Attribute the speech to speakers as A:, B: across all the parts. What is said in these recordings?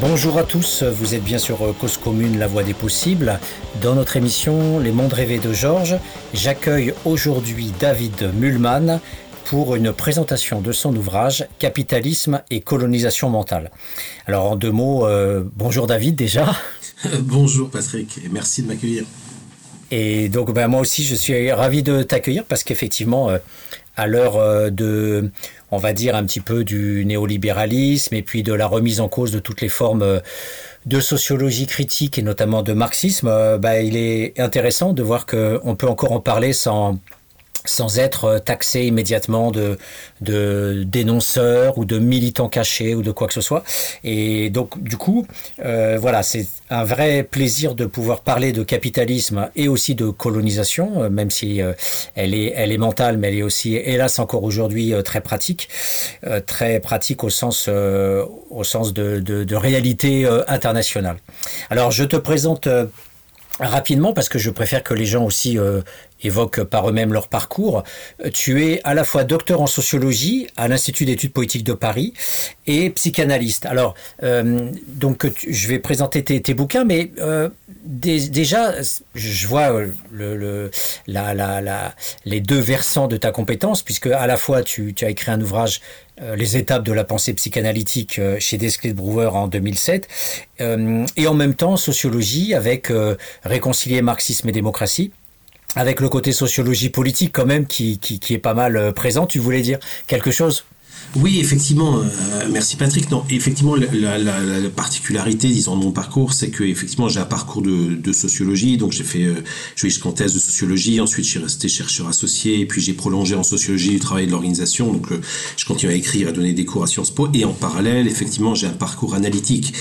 A: Bonjour à tous, vous êtes bien sur Cause Commune, la voie des possibles. Dans notre émission Les mondes rêvés de Georges, j'accueille aujourd'hui David Mulman pour une présentation de son ouvrage Capitalisme et colonisation mentale. Alors en deux mots, euh, bonjour David déjà.
B: bonjour Patrick et merci de m'accueillir.
A: Et donc ben, moi aussi je suis ravi de t'accueillir parce qu'effectivement euh, à l'heure euh, de on va dire, un petit peu du néolibéralisme et puis de la remise en cause de toutes les formes euh, de sociologie critique et notamment de marxisme, euh, bah, il est intéressant de voir qu'on peut encore en parler sans sans être taxé immédiatement de, de dénonceurs ou de militants cachés ou de quoi que ce soit. Et donc, du coup, euh, voilà, c'est un vrai plaisir de pouvoir parler de capitalisme et aussi de colonisation, euh, même si euh, elle, est, elle est mentale, mais elle est aussi, hélas, encore aujourd'hui très pratique, très pratique au sens, au sens de, de, de réalité internationale. Alors, je te présente rapidement parce que je préfère que les gens aussi euh, évoquent par eux-mêmes leur parcours. Tu es à la fois docteur en sociologie à l'Institut d'études politiques de Paris et psychanalyste. Alors, euh, donc je vais présenter tes, bouquins, mais euh, déjà, je vois le, la, la, la, les deux versants de ta compétence, puisque à la fois tu, as écrit un ouvrage euh, les étapes de la pensée psychanalytique euh, chez Desclés Brouwer en 2007, euh, et en même temps sociologie avec réconcilier marxisme et démocratie avec le côté sociologie politique quand même qui, qui, qui est pas mal présent. Tu voulais dire quelque chose?
B: Oui, effectivement. Euh, merci Patrick. Non, effectivement, la, particularité, disons, de mon parcours, c'est que effectivement, j'ai un parcours de, sociologie. Donc, j'ai fait, euh, je suis thèse de sociologie. Ensuite, je suis resté chercheur associé. Et puis, j'ai prolongé en sociologie du travail de l'organisation. Donc, euh, je continue à écrire, à donner des cours à Sciences Po. Et en parallèle, effectivement, j'ai un parcours analytique.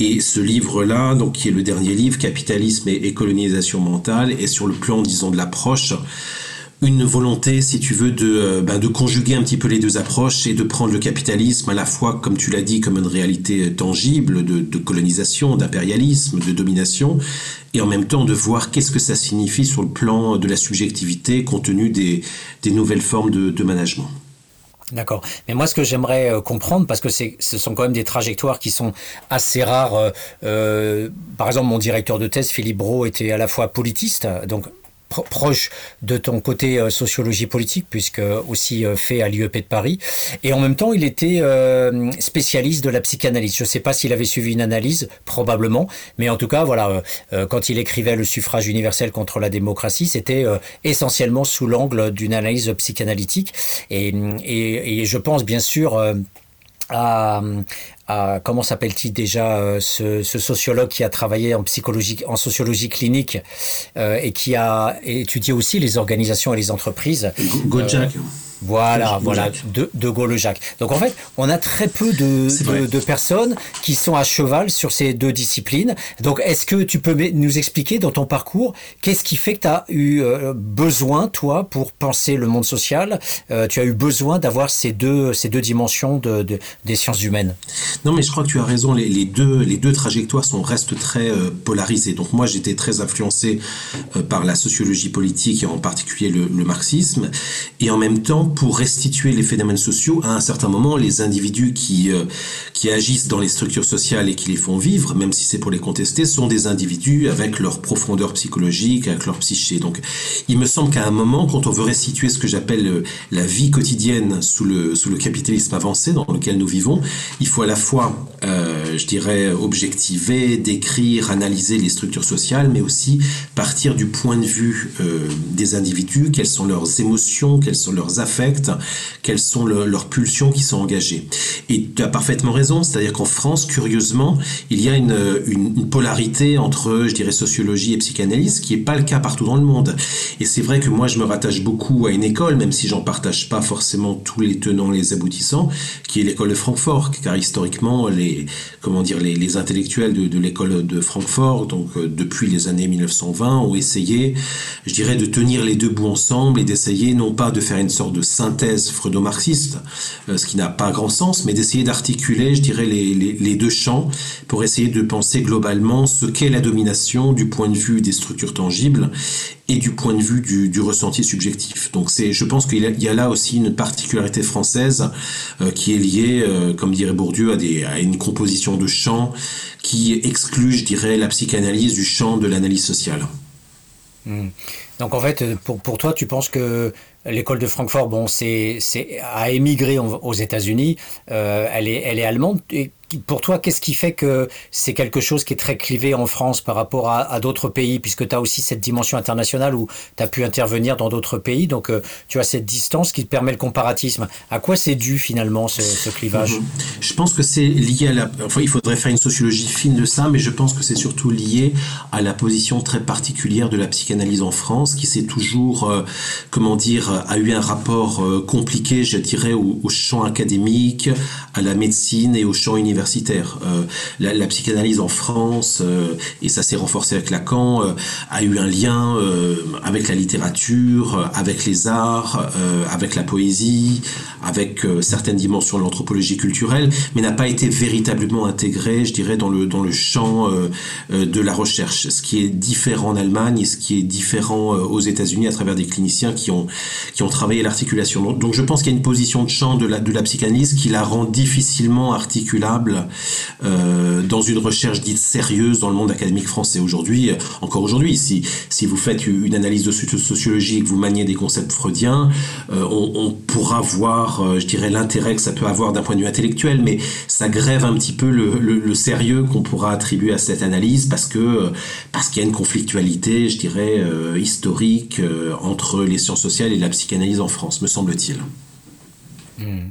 B: Et ce livre-là, donc, qui est le dernier livre, Capitalisme et, et colonisation mentale, est sur le plan, disons, de l'approche une volonté, si tu veux, de, euh, ben, de conjuguer un petit peu les deux approches et de prendre le capitalisme à la fois, comme tu l'as dit, comme une réalité tangible de, colonisation, d'impérialisme, de domination, et en même temps de voir qu'est-ce que ça signifie sur le plan de la subjectivité compte tenu des, nouvelles formes de, management.
A: D'accord. Mais moi, ce que j'aimerais euh, comprendre, parce que ce sont quand même des trajectoires qui sont assez rares. Euh, euh par exemple, mon directeur de thèse, Philippe Brault, était à la fois politiste, donc proche de ton côté euh, sociologie politique, puisque aussi euh, fait à l'IEP de Paris. Et en même temps, il était euh, spécialiste de la psychanalyse. Je ne sais pas s'il avait suivi une analyse, probablement, mais en tout cas, voilà, quand il écrivait le suffrage universel contre la démocratie, c'était essentiellement sous l'angle d'une analyse psychanalytique. Et, et, et, je pense bien sûr à, comment s'appelle-t-il déjà euh, ce, sociologue qui a travaillé en psychologie, en sociologie clinique euh, et qui a étudié aussi les organisations et les entreprises. Voilà, voilà, de, de Gaulle-Jacques. Donc en fait, on a très peu de, de, personnes qui sont à cheval sur ces deux disciplines. Donc est-ce que tu peux nous expliquer dans ton parcours, qu'est-ce qui fait que tu as eu euh, besoin, toi, pour penser le monde social, euh, tu as eu besoin d'avoir ces deux, ces deux dimensions de, des sciences humaines?
B: Non, mais je crois que tu as raison, les, les deux, les deux trajectoires sont, restent très euh, polarisées. Donc moi, j'étais très influencé par la sociologie politique et en particulier le, le marxisme. Et en même temps, pour restituer les phénomènes sociaux, à un certain moment, les individus qui, euh, qui agissent dans les structures sociales et qui les font vivre, même si c'est pour les contester, sont des individus avec leur profondeur psychologique, avec leur psyché. Donc, il me semble qu'à un moment, quand on veut restituer ce que j'appelle euh, la vie quotidienne sous le, sous le capitalisme avancé dans lequel nous vivons, il faut à la fois, euh, je dirais, objectiver, décrire, analyser les structures sociales, mais aussi partir du point de vue des individus, quelles sont leurs émotions, quels sont leurs quelles sont leurs pulsions qui sont engagées. Et tu as parfaitement raison, c'est-à-dire qu'en France, curieusement, il y a une, polarité entre, je dirais, sociologie et psychanalyse, qui n'est pas le cas partout dans le monde. Et c'est vrai que moi, je me rattache beaucoup à une école, même si j'en partage pas forcément tous les tenants, les aboutissants, qui est l'école de Francfort, car historiquement, les, comment dire, les, intellectuels de, de l'école de Francfort, donc euh, depuis les années 1920, ont essayé, je dirais, de tenir les deux bouts ensemble et d'essayer non pas de faire une sorte de synthèse freudo-marxiste, ce qui n'a pas grand sens, mais d'essayer d'articuler, je dirais, les, deux champs pour essayer de penser globalement ce qu'est la domination du point de vue des structures tangibles et du point de vue du, ressenti subjectif. Donc je pense qu'il y, a là aussi une particularité française qui est liée, comme dirait Bourdieu, à, une composition de champs qui exclut, je dirais, la psychanalyse du champ de l'analyse sociale.
A: Hmm. Donc en fait, pour toi, tu penses que l'école de Francfort, bon, c'est, c'est a émigré aux États-Unis, euh, elle est, elle est allemande. Pour toi, qu'est-ce qui fait que c'est quelque chose qui est très clivé en France par rapport à, d'autres pays, puisque tu as aussi cette dimension internationale où tu as pu intervenir dans d'autres pays, donc euh, tu as cette distance qui te permet le comparatisme. À quoi c'est dû finalement ce, clivage mhm.
B: Je pense que c'est lié à la... Enfin, il faudrait faire une sociologie fine de ça, mais je pense que c'est surtout lié à la position très particulière de la psychanalyse en France, qui s'est toujours, euh, comment dire, a eu un rapport euh, compliqué, je dirais, au, au champ académique, à la médecine et au champ universitaire universitaire. Euh, la, psychanalyse en France, euh, et ça s'est renforcé avec Lacan, euh, a eu un lien avec la littérature, avec les arts, avec la poésie, avec certaines dimensions de l'anthropologie culturelle, mais n'a pas été véritablement intégré, je dirais, dans le, dans le champ de la recherche. Ce qui est différent en Allemagne et ce qui est différent aux États-Unis à travers des cliniciens qui ont, qui ont travaillé l'articulation. Donc, je pense qu'il y a une position de champ de la, de la psychanalyse qui la rend difficilement articulable euh, dans une recherche dite sérieuse dans le monde académique français aujourd'hui. Encore aujourd'hui, si, vous faites une analyse de sociologie et que vous maniez des concepts freudiens, euh, on, pourra voir, euh, je dirais, l'intérêt que ça peut avoir d'un point de vue intellectuel, mais ça grève un petit peu le, sérieux qu'on pourra attribuer à cette analyse parce que parce qu'il y a une conflictualité, je dirais, historique entre les sciences sociales et la psychanalyse en France, me semble-t-il.
A: Hmm.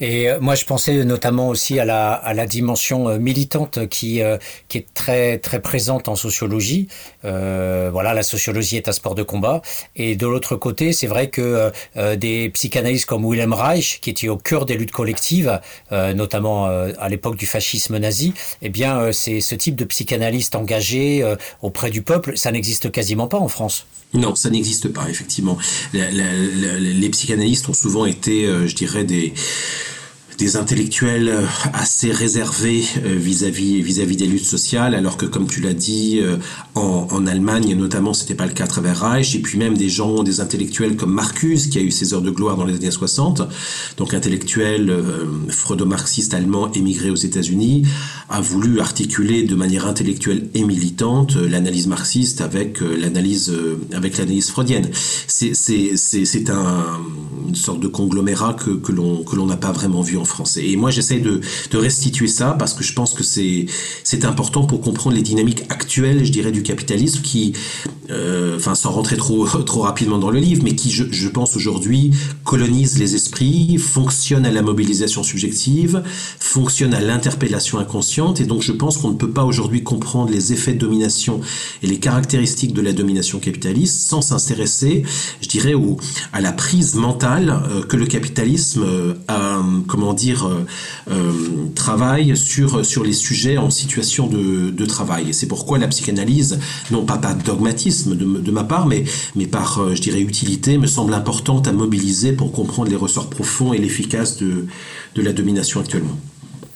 A: Et euh, moi, je pensais notamment aussi à la, à la dimension euh, militante qui, euh, qui est très, très présente en sociologie. Euh, voilà, la sociologie est un sport de combat. Et de l'autre côté, c'est vrai que euh, des psychanalystes comme Wilhelm Reich, qui était au cœur des luttes collectives, euh, notamment à l'époque du fascisme nazi, eh bien, c'est ce type de psychanalyste engagé auprès du peuple, ça n'existe quasiment pas en France.
B: Non, ça n'existe pas, effectivement. les psychanalystes ont souvent été, je dirais, des des intellectuels euh, assez réservés euh, vis-à-vis vis-à-vis des luttes sociales, alors que comme tu l'as dit, euh, en, Allemagne notamment, c'était pas le cas à travers Reich, et puis même des gens, des intellectuels comme Marcuse, qui a eu ses heures de gloire dans les années 60, donc intellectuel euh, freudo-marxiste allemand émigré aux États-Unis, a voulu articuler de manière intellectuelle et militante l'analyse marxiste avec l'analyse avec l'analyse freudienne. C'est c'est c'est un une sorte de conglomérat que que l'on que l'on n'a pas vraiment vu en français. Et moi, j'essaie de, restituer ça parce que je pense que c'est important pour comprendre les dynamiques actuelles, je dirais, du capitalisme qui, euh, sans rentrer trop trop rapidement dans le livre, mais qui, je, pense aujourd'hui, colonise les esprits, fonctionne à la mobilisation subjective, fonctionne à l'interpellation inconsciente. Et donc, je pense qu'on ne peut pas aujourd'hui comprendre les effets de domination et les caractéristiques de la domination capitaliste sans s'intéresser, je dirais, à la prise mentale euh, que le capitalisme euh, a, comment dire, euh, euh, travaille sur, sur les sujets en situation de, de travail. C'est pourquoi la psychanalyse, non pas par dogmatisme de, de ma part, mais, mais par, euh, je dirais, utilité, me semble importante à mobiliser pour comprendre les ressorts profonds et l'efficace de, de la domination actuellement.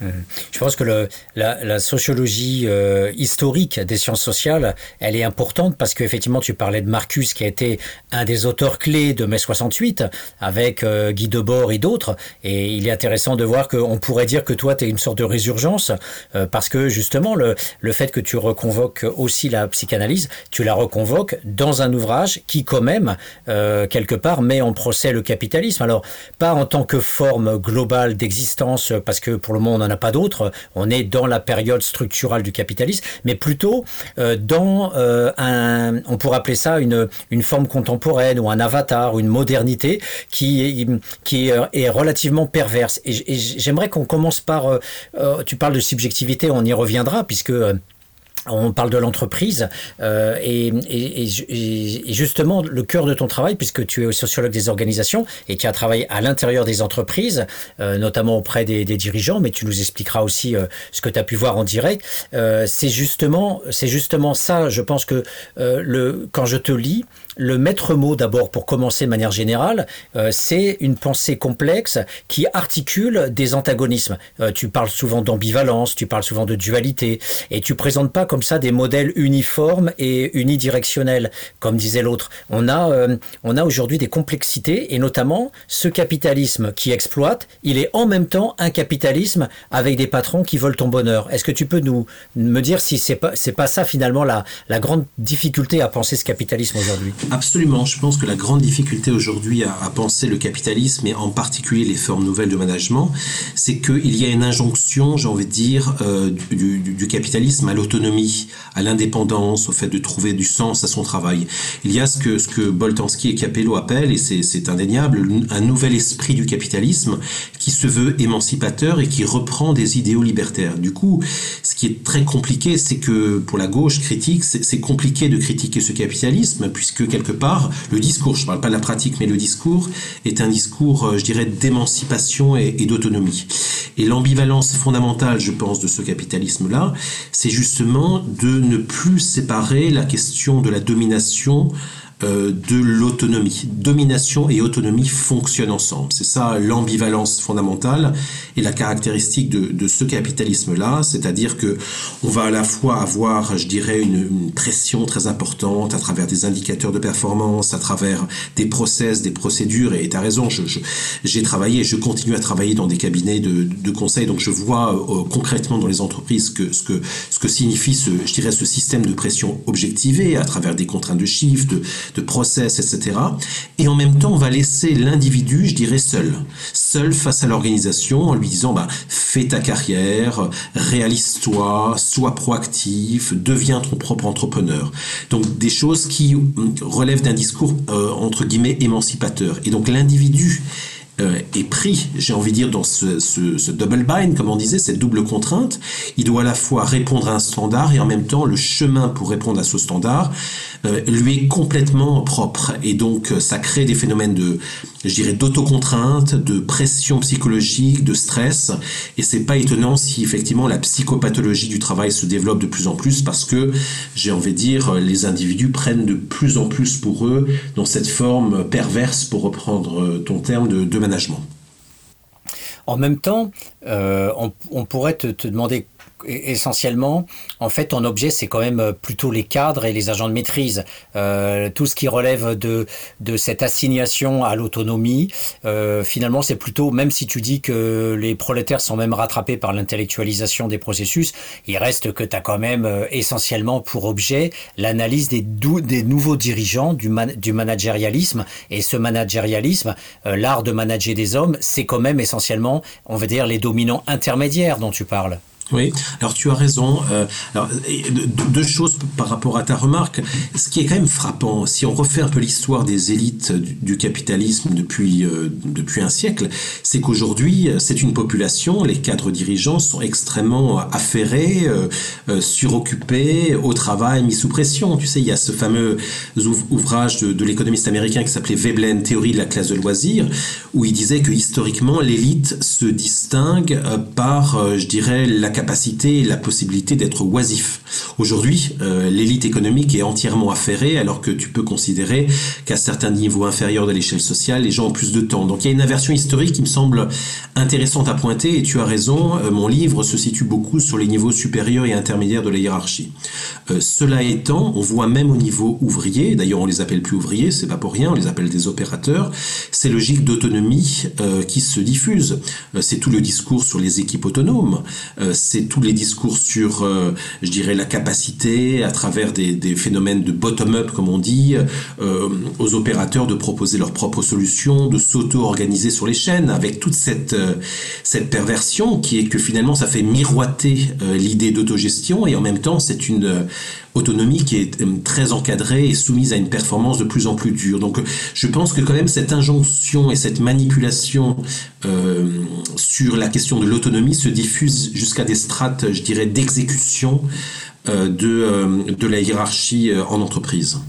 A: Euh, je pense que le, la, la, sociologie euh, historique des sciences sociales, elle est importante parce qu'effectivement, tu parlais de Marcus, qui a été un des auteurs clés de mai 68, avec euh, Guy Debord et d'autres. Et il est intéressant de voir qu'on pourrait dire que toi, tu es une sorte de résurgence, euh, parce que justement, le, le fait que tu reconvoques aussi la psychanalyse, tu la reconvoques dans un ouvrage qui, quand même, quelque part, met en procès le capitalisme. Alors, pas en tant que forme globale d'existence, parce que pour le moment, on n'a pas d'autre. On est dans la période structurale du capitalisme, mais plutôt euh, dans euh, un, on pourrait appeler ça une, une forme contemporaine ou un avatar ou une modernité qui, qui est, relativement perverse. Et j'aimerais qu'on commence par, euh, tu parles de subjectivité, on y reviendra puisque on parle de l'entreprise euh, et, et, et, justement le cœur de ton travail, puisque tu es sociologue des organisations et tu as travaillé à l'intérieur des entreprises, euh, notamment auprès des, des, dirigeants, mais tu nous expliqueras aussi euh, ce que tu as pu voir en direct. Euh, c'est justement, c'est justement ça. Je pense que euh, le, quand je te lis, le maître mot d'abord pour commencer de manière générale, c'est une pensée complexe qui articule des antagonismes. tu parles souvent d'ambivalence, tu parles souvent de dualité, et tu présentes pas comme ça des modèles uniformes et unidirectionnels, comme disait l'autre. On a, on a aujourd'hui des complexités, et notamment ce capitalisme qui exploite, il est en même temps un capitalisme avec des patrons qui veulent ton bonheur. Est-ce que tu peux nous me dire si c'est pas c'est pas ça finalement la, la grande difficulté à penser ce capitalisme aujourd'hui?
B: Absolument. Je pense que la grande difficulté aujourd'hui à, penser le capitalisme et en particulier les formes nouvelles de management, c'est qu'il y a une injonction, j'ai envie de dire, euh, du, capitalisme à l'autonomie, à l'indépendance, au fait de trouver du sens à son travail. Il y a ce que ce que Boltanski et Capello appellent, et c'est indéniable, un nouvel esprit du capitalisme qui se veut émancipateur et qui reprend des idéaux libertaires. Du coup, ce qui est très compliqué, c'est que pour la gauche critique, c'est compliqué de critiquer ce capitalisme, puisque quelque part, le discours, je ne parle pas de la pratique, mais le discours est un discours, euh, je dirais, d'émancipation et, d'autonomie. Et l'ambivalence fondamentale, je pense, de ce capitalisme-là, c'est justement de ne plus séparer la question de la domination euh, de l'autonomie. Domination et autonomie fonctionnent ensemble. C'est ça l'ambivalence fondamentale et la caractéristique de, ce capitalisme-là, c'est-à-dire que on va à la fois avoir, je dirais, une, pression très importante à travers des indicateurs de performance, à travers des process, des procédures. Et tu as raison, j'ai travaillé, je continue à travailler dans des cabinets de, de conseil, donc je vois euh, concrètement dans les entreprises que, ce, que, ce que signifie ce, je dirais, ce système de pression objectivée à travers des contraintes de chiffres, de, de process, etc. Et en même temps, on va laisser l'individu, je dirais, seul. Seul face à l'organisation en lui disant, bah, fais ta carrière, réalise-toi, sois proactif, deviens ton propre entrepreneur. Donc des choses qui relèvent d'un discours, euh, entre guillemets, émancipateur. Et donc l'individu euh, est pris, j'ai envie de dire, dans ce, ce, ce, double bind, comme on disait, cette double contrainte. Il doit à la fois répondre à un standard et en même temps le chemin pour répondre à ce standard euh, lui est complètement propre. Et donc euh, ça crée des phénomènes de, je dirais, d'autocontrainte, de pression psychologique, de stress. Et c'est pas étonnant si effectivement la psychopathologie du travail se développe de plus en plus parce que, j'ai envie de dire, les individus prennent de plus en plus pour eux dans cette forme perverse, pour reprendre ton terme, de, de management.
A: En même temps, euh, on, pourrait te demander essentiellement, en fait, ton objet, c'est quand même euh, plutôt les cadres et les agents de maîtrise. Euh, tout ce qui relève de, de cette assignation à l'autonomie, euh, finalement, c'est plutôt, même si tu dis que les prolétaires sont même rattrapés par l'intellectualisation des processus, il reste que tu as quand même euh, essentiellement pour objet l'analyse des, des nouveaux dirigeants du, du managérialisme. Et ce managérialisme, euh, l'art de manager des hommes, c'est quand même essentiellement, on va dire, les dominants intermédiaires dont tu parles.
B: Oui, alors tu as raison. Euh, alors, deux choses par rapport à ta remarque. Ce qui est quand même frappant, si on refait un peu l'histoire des élites du, capitalisme depuis, euh, depuis un siècle, c'est qu'aujourd'hui, c'est une population, les cadres dirigeants sont extrêmement affairés, euh, suroccupés, au travail, mis sous pression. Tu sais, il y a ce fameux ouvrage de, de l'économiste américain qui s'appelait Veblen, Théorie de la classe de loisirs, où il disait que historiquement, l'élite se distingue par, je dirais, la la possibilité d'être oisif. Aujourd'hui, euh, l'élite économique est entièrement affairée alors que tu peux considérer qu'à certains niveaux inférieurs de l'échelle sociale, les gens ont plus de temps. Donc il y a une inversion historique qui me semble intéressante à pointer et tu as raison, euh, mon livre se situe beaucoup sur les niveaux supérieurs et intermédiaires de la hiérarchie. Euh, cela étant, on voit même au niveau ouvrier, d'ailleurs on les appelle plus ouvriers, c'est pas pour rien, on les appelle des opérateurs, ces logiques d'autonomie qui se diffusent. c'est tout le discours sur les équipes autonomes, c'est tous les discours sur, euh, je dirais, la capacité, à travers des, phénomènes de bottom-up, comme on dit, euh, aux opérateurs de proposer leurs propres solutions, de s'auto-organiser sur les chaînes, avec toute cette, euh, cette perversion qui est que finalement ça fait miroiter l'idée d'autogestion et en même temps c'est une autonomie qui est euh, très encadrée et soumise à une performance de plus en plus dure. Donc je pense que quand même cette injonction et cette manipulation euh, sur la question de l'autonomie se diffuse jusqu'à des strates, je dirais, d'exécution euh, de, de la hiérarchie en entreprise.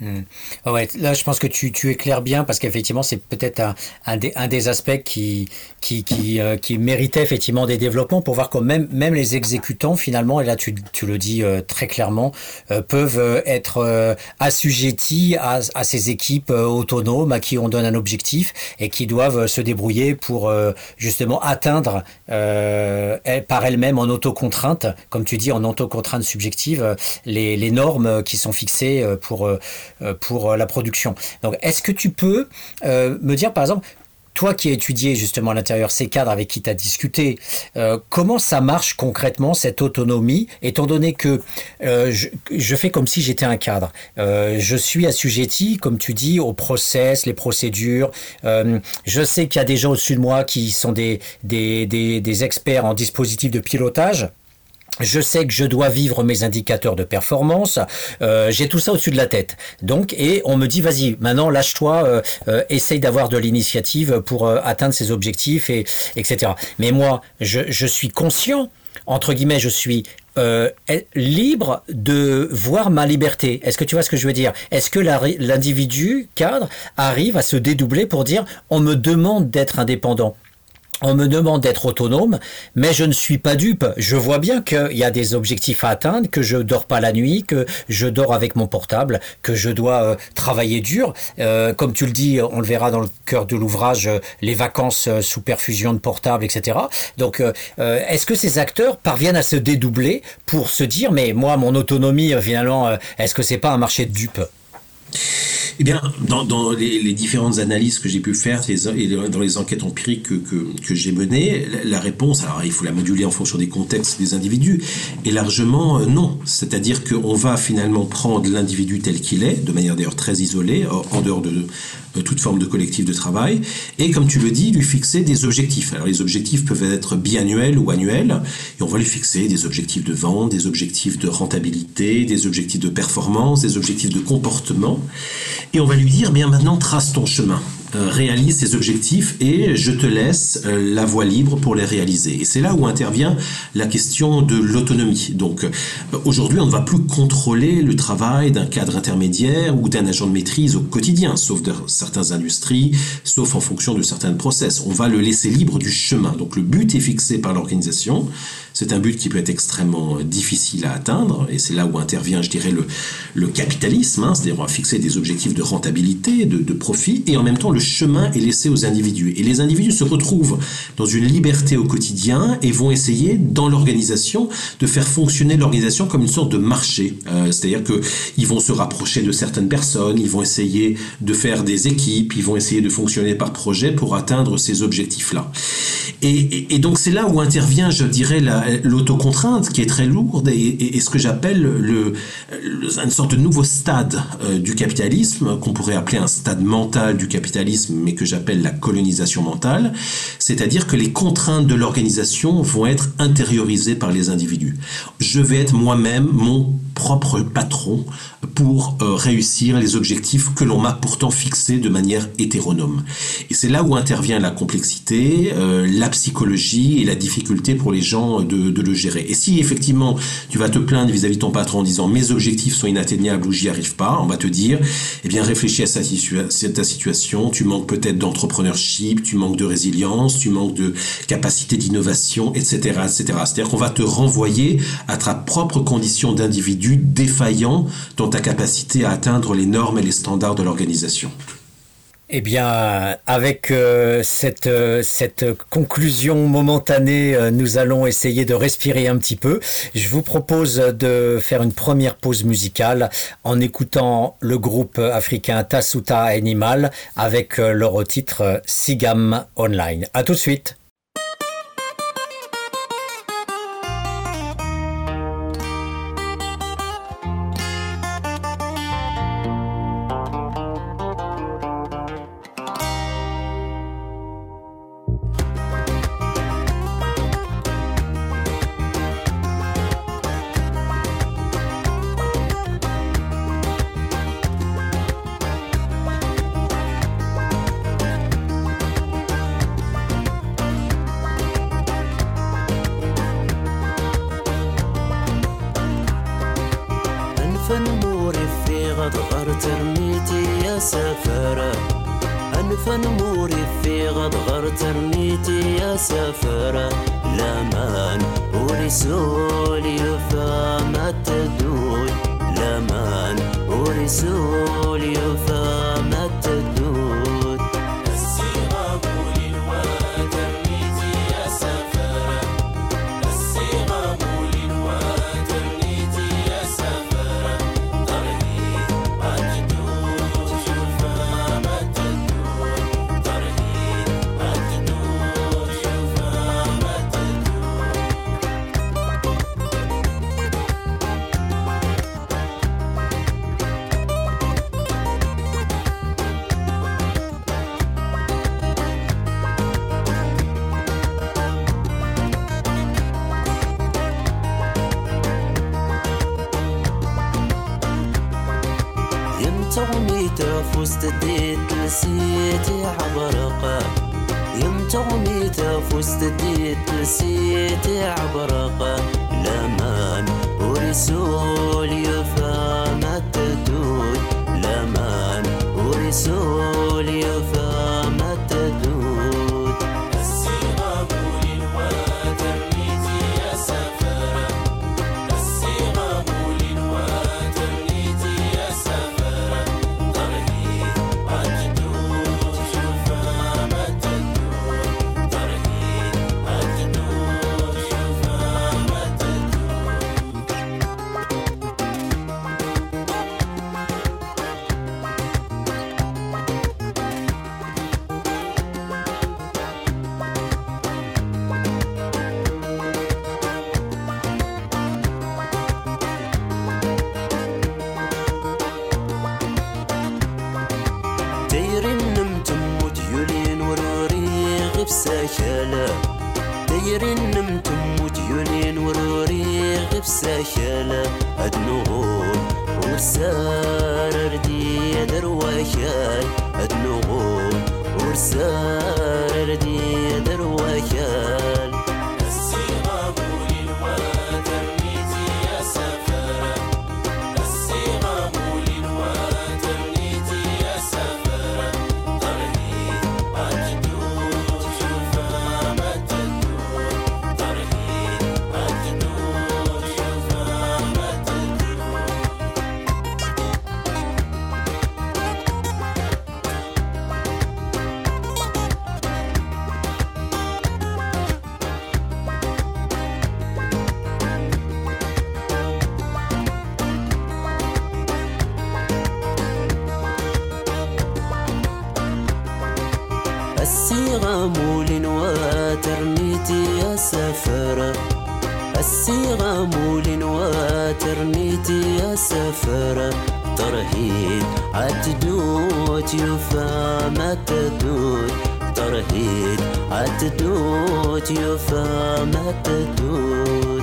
A: Hmm. ouais, là, je pense que tu, tu éclaires bien parce qu'effectivement, c'est peut-être un, un, des, un des aspects qui, qui, qui, euh, qui, méritait effectivement des développements pour voir que même, même les exécutants, finalement, et là tu, tu le dis euh, très clairement, euh, peuvent être assujettis à, à, ces équipes autonomes à qui on donne un objectif et qui doivent se débrouiller pour justement atteindre par elles-mêmes en autocontrainte, comme tu dis, en autocontrainte subjective, les, les normes qui sont fixées pour pour euh, la production. Donc, est-ce que tu peux euh, me dire, par exemple, toi qui as étudié justement à l'intérieur ces cadres avec qui tu as discuté, comment ça marche concrètement cette autonomie, étant donné que je, fais comme si j'étais un cadre. je suis assujetti, comme tu dis, aux process, les procédures. je sais qu'il y a des gens au-dessus de moi qui sont des, des, des experts en dispositifs de pilotage. Je sais que je dois vivre mes indicateurs de performance. Euh, j'ai tout ça au-dessus de la tête. Donc, et on me dit, vas-y, maintenant lâche-toi, euh, euh, essaye d'avoir de l'initiative pour atteindre ces objectifs et etc. Mais moi, je, je suis conscient, entre guillemets, je suis libre de voir ma liberté. Est-ce que tu vois ce que je veux dire? Est-ce que l'individu cadre arrive à se dédoubler pour dire, on me demande d'être indépendant? On me demande d'être autonome, mais je ne suis pas dupe. Je vois bien qu'il y a des objectifs à atteindre, que je dors pas la nuit, que je dors avec mon portable, que je dois euh, travailler dur. Euh, comme tu le dis, on le verra dans le cœur de l'ouvrage, euh, les vacances sous perfusion de portable, etc. Donc, est-ce que ces acteurs parviennent à se dédoubler pour se dire, mais moi, mon autonomie, finalement, est-ce que c'est pas un marché de dupes?
B: Eh bien, dans, les, différentes analyses que j'ai pu faire et dans les enquêtes empiriques que, que, j'ai menées, la réponse, alors il faut la moduler en fonction des contextes des individus, est largement euh, non. C'est-à-dire qu'on va finalement prendre l'individu tel qu'il est, de manière d'ailleurs très isolée, en dehors de, toute forme de collectif de travail, et comme tu le dis, lui fixer des objectifs. Alors les objectifs peuvent être biannuels ou annuels, et on va lui fixer des objectifs de vente, des objectifs de rentabilité, des objectifs de performance, des objectifs de comportement, et on va lui dire, bien maintenant, trace ton chemin. Euh, réalise ces objectifs et je te laisse euh, la voie libre pour les réaliser. Et c'est là où intervient la question de l'autonomie. Donc euh, aujourd'hui, on ne va plus contrôler le travail d'un cadre intermédiaire ou d'un agent de maîtrise au quotidien, sauf dans certaines industries, sauf en fonction de certains process. On va le laisser libre du chemin. Donc le but est fixé par l'organisation. C'est un but qui peut être extrêmement difficile à atteindre, et c'est là où intervient, je dirais, le, le capitalisme, hein, c'est-à-dire on va fixer des objectifs de rentabilité, de, de profit, et en même temps le chemin est laissé aux individus. Et les individus se retrouvent dans une liberté au quotidien et vont essayer, dans l'organisation, de faire fonctionner l'organisation comme une sorte de marché. Euh, c'est-à-dire qu'ils vont se rapprocher de certaines personnes, ils vont essayer de faire des équipes, ils vont essayer de fonctionner par projet pour atteindre ces objectifs-là. Et, donc c'est là où intervient, je dirais, l'autocontrainte qui est très lourde et, ce que j'appelle le, une sorte de nouveau stade euh, du capitalisme, qu'on pourrait appeler un stade mental du capitalisme, mais que j'appelle la colonisation mentale, c'est-à-dire que les contraintes de l'organisation vont être intériorisées par les individus. Je vais être moi-même mon propre patron pour euh, réussir les objectifs que l'on m'a pourtant fixés de manière hétéronome. Et c'est là où intervient la complexité, euh, la psychologie et la difficulté pour les gens de, le gérer. Et si effectivement tu vas te plaindre vis-à-vis de ton patron en disant mes objectifs sont inatteignables ou j'y arrive pas, on va te dire eh bien réfléchis à, ta situation, tu manques peut-être d'entrepreneurship, tu manques de résilience, tu manques de capacité d'innovation, etc., etc. C'est-à-dire qu'on va te renvoyer à ta propre condition d'individu défaillant dans ta capacité à atteindre les normes et les standards de l'organisation.
A: Eh bien, avec euh, cette, euh, cette conclusion momentanée, euh, nous allons essayer de respirer un petit peu. Je vous propose de faire une première pause musicale en écoutant le groupe africain Tasuta Animal avec leur titre Sigam Online. À tout de suite.
C: soon.
D: الصيغة مول وترنيتي يا سفرة. الصيغة مول وترنيتي يا سفرة. ترهيد عتدود يفا ما تدود ترهيد عتدود يفا ما
C: تدود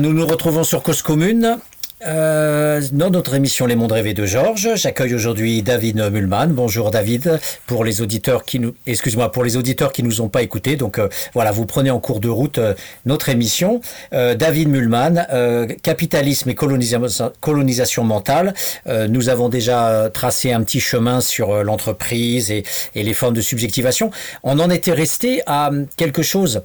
A: Nous nous retrouvons sur Cause Commune. Euh, dans notre émission Les Mondes Rêvés de Georges, j'accueille aujourd'hui David Mulman. Bonjour David. Pour les auditeurs qui nous, excuse-moi, pour les auditeurs qui nous ont pas écoutés, donc euh, voilà, vous prenez en cours de route euh, notre émission. David Mulman, capitalisme et colonisa- colonisation mentale. Nous avons déjà tracé un petit chemin sur l'entreprise et, et les formes de subjectivation. On en était resté à quelque chose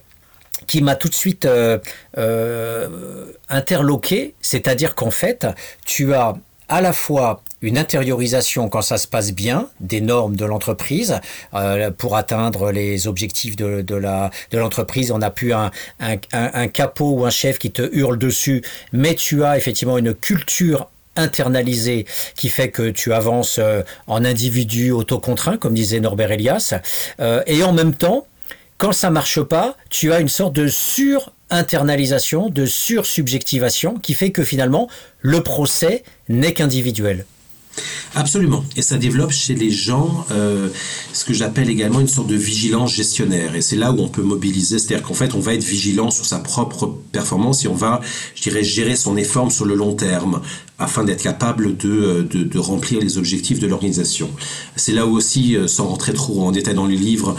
A: qui m'a tout de suite euh, euh, interloqué, c'est-à-dire qu'en fait, tu as à la fois une intériorisation quand ça se passe bien des normes de l'entreprise euh, pour atteindre les objectifs de, de la de l'entreprise. On n'a plus un, un, un, capot ou un chef qui te hurle dessus, mais tu as effectivement une culture internalisée qui fait que tu avances euh, en individu autocontraint, comme disait Norbert Elias, euh, et en même temps, quand ça marche pas, tu as une sorte de sur-internalisation, de sur-subjectivation qui fait que finalement, le procès n'est qu'individuel.
B: Absolument. Et ça développe chez les gens euh, ce que j'appelle également une sorte de vigilance gestionnaire. Et c'est là où on peut mobiliser, c'est-à-dire qu'en fait, on va être vigilant sur sa propre performance et on va, je dirais, gérer son effort sur le long terme afin d'être capable de, de, de, remplir les objectifs de l'organisation. C'est là où aussi, euh, sans rentrer trop en détail dans le livre,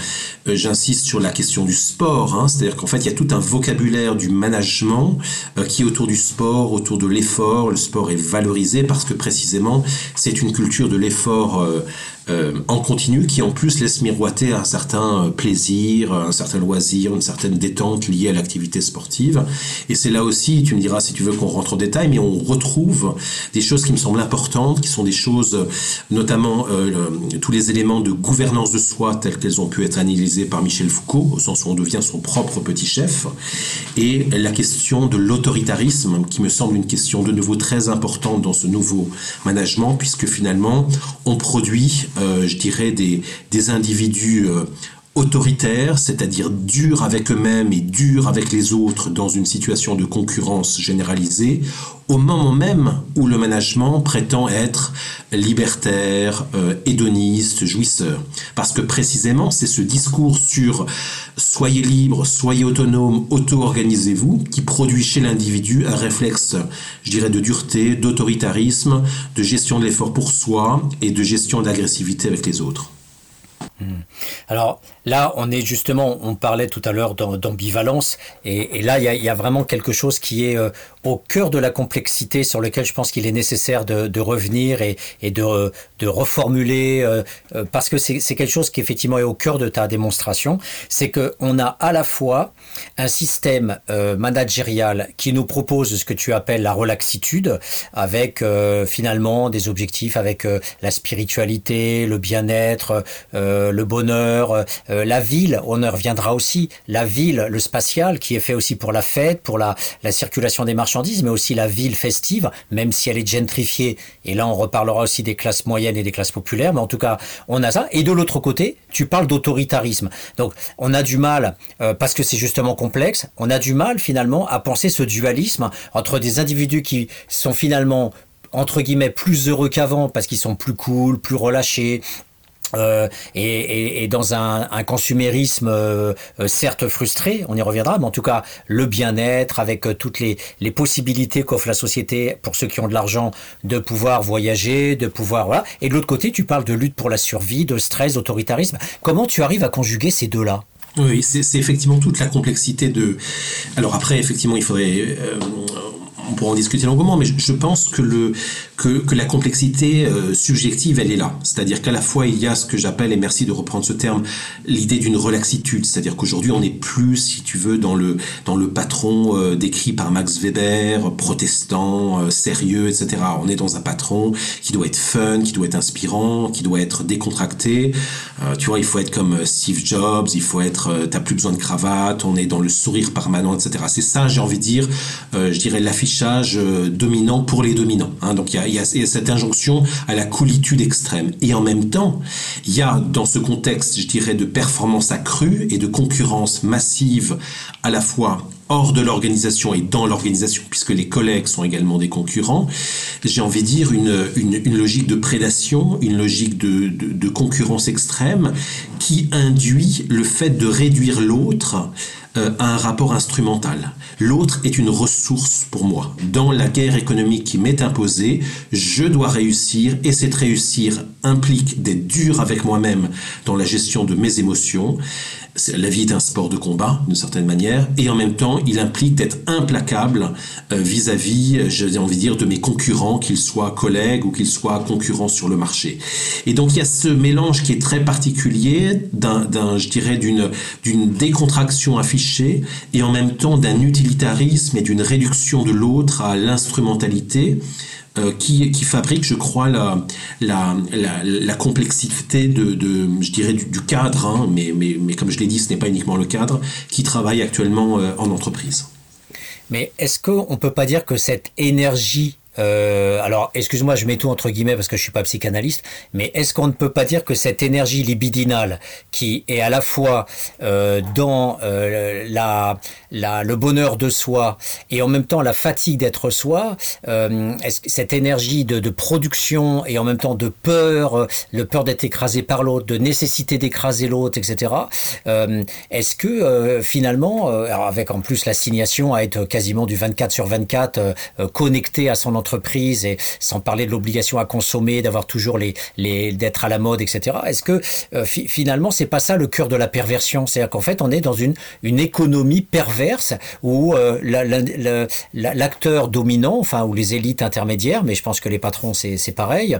B: euh, j'insiste sur la question du sport. Hein, C'est-à-dire qu'en fait, il y a tout un vocabulaire du management euh, qui est autour du sport, autour de l'effort. Le sport est valorisé parce que précisément, c'est une culture de l'effort euh, euh, en continu qui en plus laisse miroiter un certain euh, plaisir, un certain loisir, une certaine détente liée à l'activité sportive. Et c'est là aussi, tu me diras si tu veux qu'on rentre en détail, mais on retrouve des choses qui me semblent importantes, qui sont des choses, notamment euh, le, tous les éléments de gouvernance de soi tels qu'elles ont pu être analysées par Michel Foucault, au sens où on devient son propre petit chef, et la question de l'autoritarisme, qui me semble une question de nouveau très importante dans ce nouveau management, puisque finalement, on produit je dirais, des, des individus euh, autoritaires, c'est-à-dire durs avec eux-mêmes et durs avec les autres dans une situation de concurrence généralisée, au moment même où le management prétend être libertaire, euh, hédoniste, jouisseur. Parce que précisément, c'est ce discours sur soyez libre, soyez autonome, auto-organisez-vous, qui produit chez l'individu un réflexe, je dirais, de dureté, d'autoritarisme, de gestion de l'effort pour soi et de gestion de l'agressivité avec les autres.
A: Alors là, on est justement, on parlait tout à l'heure d'ambivalence, et, là, il y, a, vraiment quelque chose qui est euh, au cœur de la complexité sur lequel je pense qu'il est nécessaire de, revenir et, de, reformuler, euh, euh, parce que c'est quelque chose qui effectivement est au cœur de ta démonstration, c'est qu'on a à la fois un système managérial qui nous propose ce que tu appelles la relaxitude, avec finalement des objectifs, avec la spiritualité, le bien-être, le bonheur, la ville, on y reviendra aussi, la ville, le spatial, qui est fait aussi pour la fête, pour la, la circulation des marchandises, mais aussi la ville festive, même si elle est gentrifiée, et là on reparlera aussi des classes moyennes et des classes populaires, mais en tout cas on a ça, et de l'autre côté, tu parles d'autoritarisme, donc on a du mal, parce que c'est justement complexe, on a du mal finalement à penser ce dualisme entre des individus qui sont finalement entre guillemets plus heureux qu'avant parce qu'ils sont plus cool, plus relâchés, euh, et, dans un, un consumérisme euh, certes frustré, on y reviendra, mais en tout cas le bien-être avec euh, toutes les, les possibilités qu'offre la société pour ceux qui ont de l'argent de pouvoir voyager, de pouvoir voilà. Et de l'autre côté, tu parles de lutte pour la survie, de stress, d'autoritarisme. Comment tu arrives à conjuguer ces deux-là?
B: Oui, c'est effectivement toute la complexité de. Alors après, effectivement, il faudrait. On pourra en discuter longuement, mais je, je pense que, le, que, que la complexité euh, subjective, elle est là. C'est-à-dire qu'à la fois, il y a ce que j'appelle, et merci de reprendre ce terme, l'idée d'une relaxitude. C'est-à-dire qu'aujourd'hui, on n'est plus, si tu veux, dans le, dans le patron euh, décrit par Max Weber, protestant, euh, sérieux, etc. On est dans un patron qui doit être fun, qui doit être inspirant, qui doit être décontracté. tu vois, il faut être comme Steve Jobs, il faut être, t'as plus besoin de cravate, on est dans le sourire permanent, etc. C'est ça, j'ai envie de dire, je dirais, l'affichage dominant pour les dominants. Hein. Donc il y a, cette injonction à la coolitude extrême. Et en même temps, il y a dans ce contexte, je dirais, de performance accrue et de concurrence massive à la fois hors de l'organisation et dans l'organisation, puisque les collègues sont également des concurrents, j'ai envie de dire une, une, logique de prédation, une logique de, de concurrence extrême qui induit le fait de réduire l'autre euh, un rapport instrumental. L'autre est une ressource pour moi. Dans la guerre économique qui m'est imposée, je dois réussir et cette réussir implique d'être dur avec moi-même dans la gestion de mes émotions. La vie est un sport de combat, d'une certaine manière, et en même temps, il implique d'être implacable euh, vis-à-vis, euh, j'ai envie de dire, de mes concurrents, qu'ils soient collègues ou qu'ils soient concurrents sur le marché. Et donc, il y a ce mélange qui est très particulier d'un, je dirais, d'une, d'une décontraction affichée et en même temps d'un utilitarisme et d'une réduction de l'autre à l'instrumentalité euh, qui, fabrique, je crois, la, la, la, complexité de, de, je dirais, du, du cadre, hein, mais, mais, mais comme je l'ai dit, ce n'est pas uniquement le cadre, qui travaille actuellement euh, en entreprise.
A: Mais est-ce qu'on ne peut pas dire que cette énergie euh, alors, excuse-moi, je mets tout entre guillemets parce que je suis pas psychanalyste, mais est-ce qu'on ne peut pas dire que cette énergie libidinale qui est à la fois euh, dans euh, la, le bonheur de soi et en même temps la fatigue d'être soi, est-ce que cette énergie de, production et en même temps de peur, le peur d'être écrasé par l'autre, de nécessité d'écraser l'autre, etc. est-ce que finalement, avec en plus l'assignation à être quasiment du 24 sur 24 euh, euh, connecté à son et sans parler de l'obligation à consommer, d'avoir toujours les, les d'être à la mode, etc. Est-ce que euh, fi- finalement c'est pas ça le cœur de la perversion? C'est-à-dire qu'en fait on est dans une une économie perverse où euh, la- la- la- la- l'acteur dominant, enfin ou les élites intermédiaires, mais je pense que les patrons c'est pareil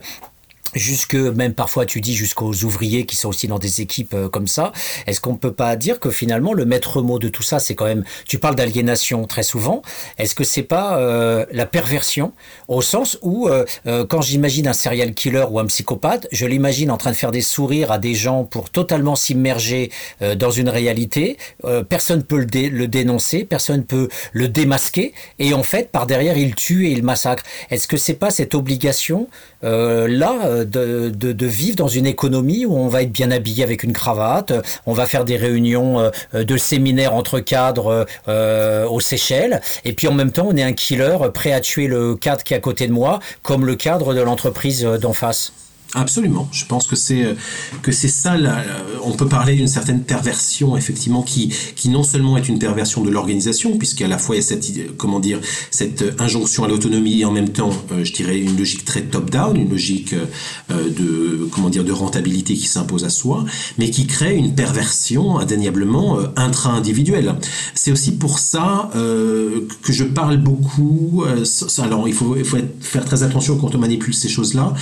A: jusque même parfois tu dis jusqu'aux ouvriers qui sont aussi dans des équipes euh, comme ça. Est-ce qu'on peut pas dire que finalement le maître mot de tout ça c'est quand même tu parles d'aliénation très souvent. Est-ce que c'est pas euh, la perversion au sens où euh, euh, quand j'imagine un serial killer ou un psychopathe je l'imagine en train de faire des sourires à des gens pour totalement s'immerger euh, dans une réalité euh, personne peut le, le dénoncer personne peut le démasquer et en fait par derrière il tue et il massacre. Est-ce que c'est pas cette obligation là de, de, de vivre dans une économie où on va être bien habillé avec une cravate, euh, on va faire des réunions euh, de séminaires entre cadres euh, aux Seychelles, et puis en même temps on est un killer prêt à tuer le cadre qui est à côté de moi, comme le cadre de l'entreprise d'en face.
B: Absolument. Je pense que c'est euh, que c'est ça. Là, on peut parler d'une certaine perversion, effectivement, qui qui non seulement est une perversion de l'organisation, puisqu'à la fois il y a cette idée- comment dire cette injonction à l'autonomie et en même temps, euh, je dirais une logique très top-down, une logique euh, de comment dire de rentabilité qui s'impose à soi, mais qui crée une perversion indéniablement euh, intra-individuelle. C'est aussi pour ça euh, que je parle beaucoup. euh, alors il faut il faut faire très attention quand on manipule ces choses-là,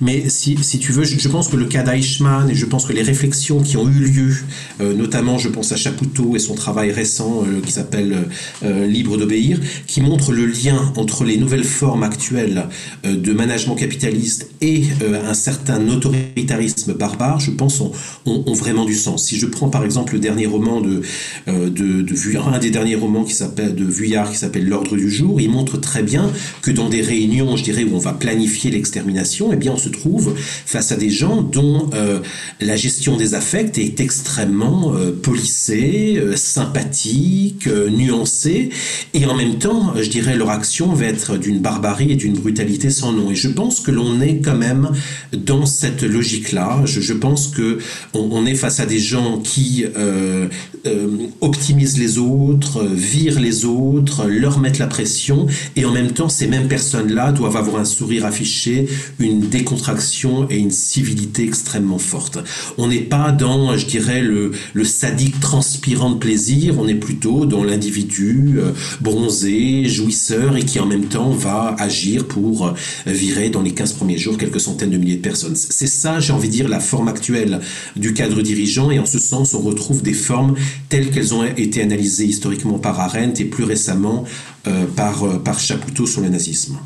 B: mais si si tu veux, je, pense que le cas d'Eichmann et je pense que les réflexions qui ont eu lieu, euh, notamment je pense à Chapoutot et son travail récent euh, qui s'appelle euh, Libre d'obéir, qui montre le lien entre les nouvelles formes actuelles de management capitaliste et un certain autoritarisme barbare, je pense, ont, ont- vraiment du sens. Si je prends par exemple le dernier roman de, de, de Vuillard, un des derniers romans qui s'appelle de Vuillard qui s'appelle L'ordre du jour, il montre très bien que dans des réunions, je dirais, où on va planifier l'extermination, eh bien on se trouve face à des gens dont euh, la gestion des affects est extrêmement euh, policée, euh, sympathique, euh, nuancée, et en même temps, je dirais, leur action va être d'une barbarie et d'une brutalité sans nom. Et je pense que l'on est quand même dans cette logique-là. Je, pense que on, est face à des gens qui optimisent les autres, virent les autres, leur mettent la pression, et en même temps, ces mêmes personnes-là doivent avoir un sourire affiché, une décontraction et une civilité extrêmement forte. On n'est pas dans, je dirais, le, sadique transpirant de plaisir, on est plutôt dans l'individu euh, bronzé, jouisseur, et qui en même temps va agir pour euh, virer dans les 15 premiers jours quelques centaines de milliers de personnes. C'est ça, j'ai envie de dire, la forme actuelle du cadre dirigeant, et en ce sens, on retrouve des formes telles qu'elles ont été analysées historiquement par Arendt et plus récemment euh, par, par Chapoutot sur le nazisme.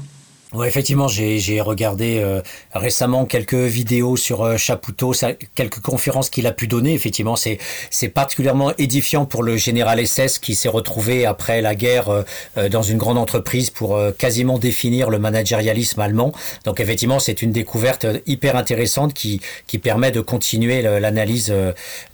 A: Ouais, effectivement, j'ai regardé euh, récemment quelques vidéos sur euh, Chapoutot, ça- quelques conférences qu'il a pu donner. Effectivement, c'est c'est particulièrement édifiant pour le général SS qui s'est retrouvé après la guerre euh, euh, dans une grande entreprise pour euh, quasiment définir le managérialisme allemand. Donc effectivement, c'est une découverte euh, hyper intéressante qui qui permet de continuer l'analyse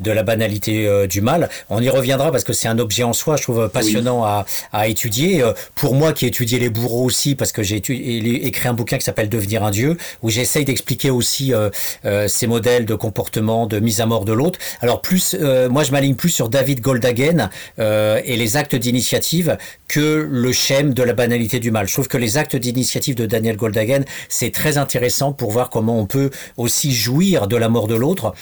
A: de la banalité du mal. On y reviendra parce que c'est un objet en soi, je trouve passionnant à, à étudier. Pour moi qui ai étudié les bourreaux aussi, parce que j'ai étudié écrit un bouquin qui s'appelle Devenir un dieu, où j'essaye d'expliquer aussi euh, euh, ces modèles de comportement, de mise à mort de l'autre. Alors plus, euh, moi je m'aligne plus sur David Goldhagen euh, et les actes d'initiative que le schème de la banalité du mal. Je trouve que les actes d'initiative de Daniel Goldhagen, c'est très intéressant pour voir comment on peut aussi jouir de la mort de l'autre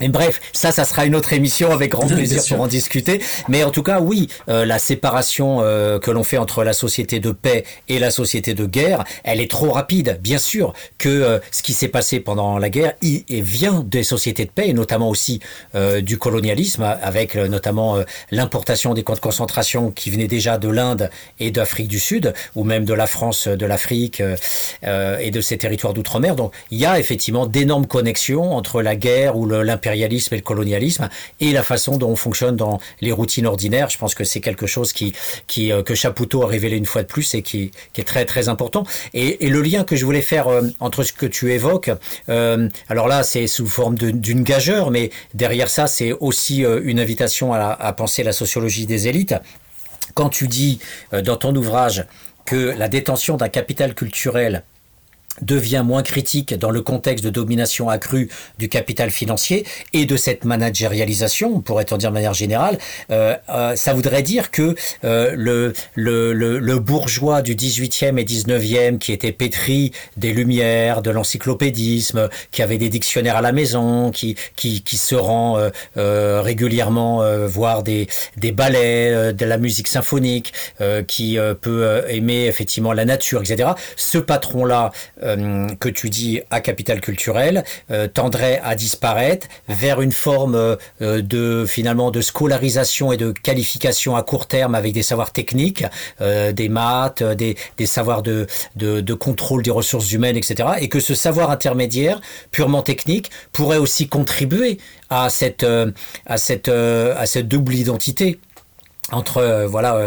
A: et bref, ça, ça sera une autre émission avec grand plaisir pour en discuter. Mais en tout cas, oui, euh, la séparation euh, que l'on fait entre la société de paix et la société de guerre, elle est trop rapide. Bien sûr que euh, ce qui s'est passé pendant la guerre, il, il vient des sociétés de paix et notamment aussi euh, du colonialisme, avec euh, notamment euh, l'importation des camps de concentration qui venaient déjà de l'Inde et d'Afrique du Sud, ou même de la France, de l'Afrique euh, euh, et de ces territoires d'outre-mer. Donc, il y a effectivement d'énormes connexions entre la guerre ou le- l'impérialisme et le colonialisme et la façon dont on fonctionne dans les routines ordinaires. Je pense que c'est quelque chose qui, qui euh, que Chapoutot a révélé une fois de plus et qui, qui est très très important. Et, le lien que je voulais faire euh, entre ce que tu évoques, euh, alors là c'est sous forme d'une gageure, mais derrière ça c'est aussi une invitation à, à penser la sociologie des élites. Quand tu dis dans ton ouvrage que la détention d'un capital culturel devient moins critique dans le contexte de domination accrue du capital financier et de cette managérialisation, on pourrait en dire de manière générale, euh, euh, ça voudrait dire que euh, le, le, le, bourgeois du 18e et 19e qui était pétri des lumières, de l'encyclopédisme, qui avait des dictionnaires à la maison, qui, qui, qui se rend régulièrement voir des, des ballets, de la musique symphonique, qui peut aimer effectivement la nature, etc. Ce patron-là, euh, que tu dis à capital culturel, euh, tendrait à disparaître vers une forme euh, de finalement de scolarisation et de qualification à court terme avec des savoirs techniques, des maths, des, savoirs de, de, contrôle des ressources humaines, etc. Et que ce savoir intermédiaire, purement technique, pourrait aussi contribuer à cette, à cette, à cette double identité entre voilà,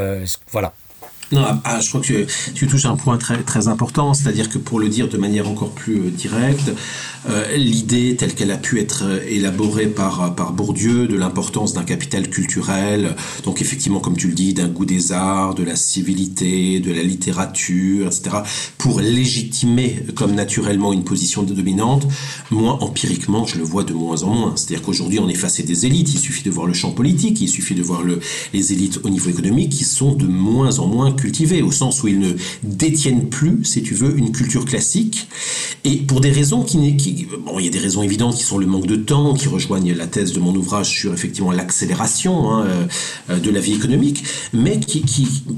A: voilà.
B: Non, ah, ah, je crois que tu, tu touches un point très, très important, c'est-à-dire que pour le dire de manière encore plus euh, directe, euh, l'idée telle qu'elle a pu être euh, élaborée par, par Bourdieu de l'importance d'un capital culturel, donc effectivement, comme tu le dis, d'un goût des arts, de la civilité, de la littérature, etc., pour légitimer comme naturellement une position dominante, moi, empiriquement, je le vois de moins en moins. C'est-à-dire qu'aujourd'hui, on est face à des élites, il suffit de voir le champ politique, il suffit de voir le, les élites au niveau économique qui sont de moins en moins cultivés, au sens où ils ne détiennent plus, si tu veux, une culture classique, et pour des raisons qui, qui bon, il y a des raisons évidentes qui sont le manque de temps, qui rejoignent la thèse de mon ouvrage sur effectivement l'accélération hein, euh, de la vie économique, mais qui,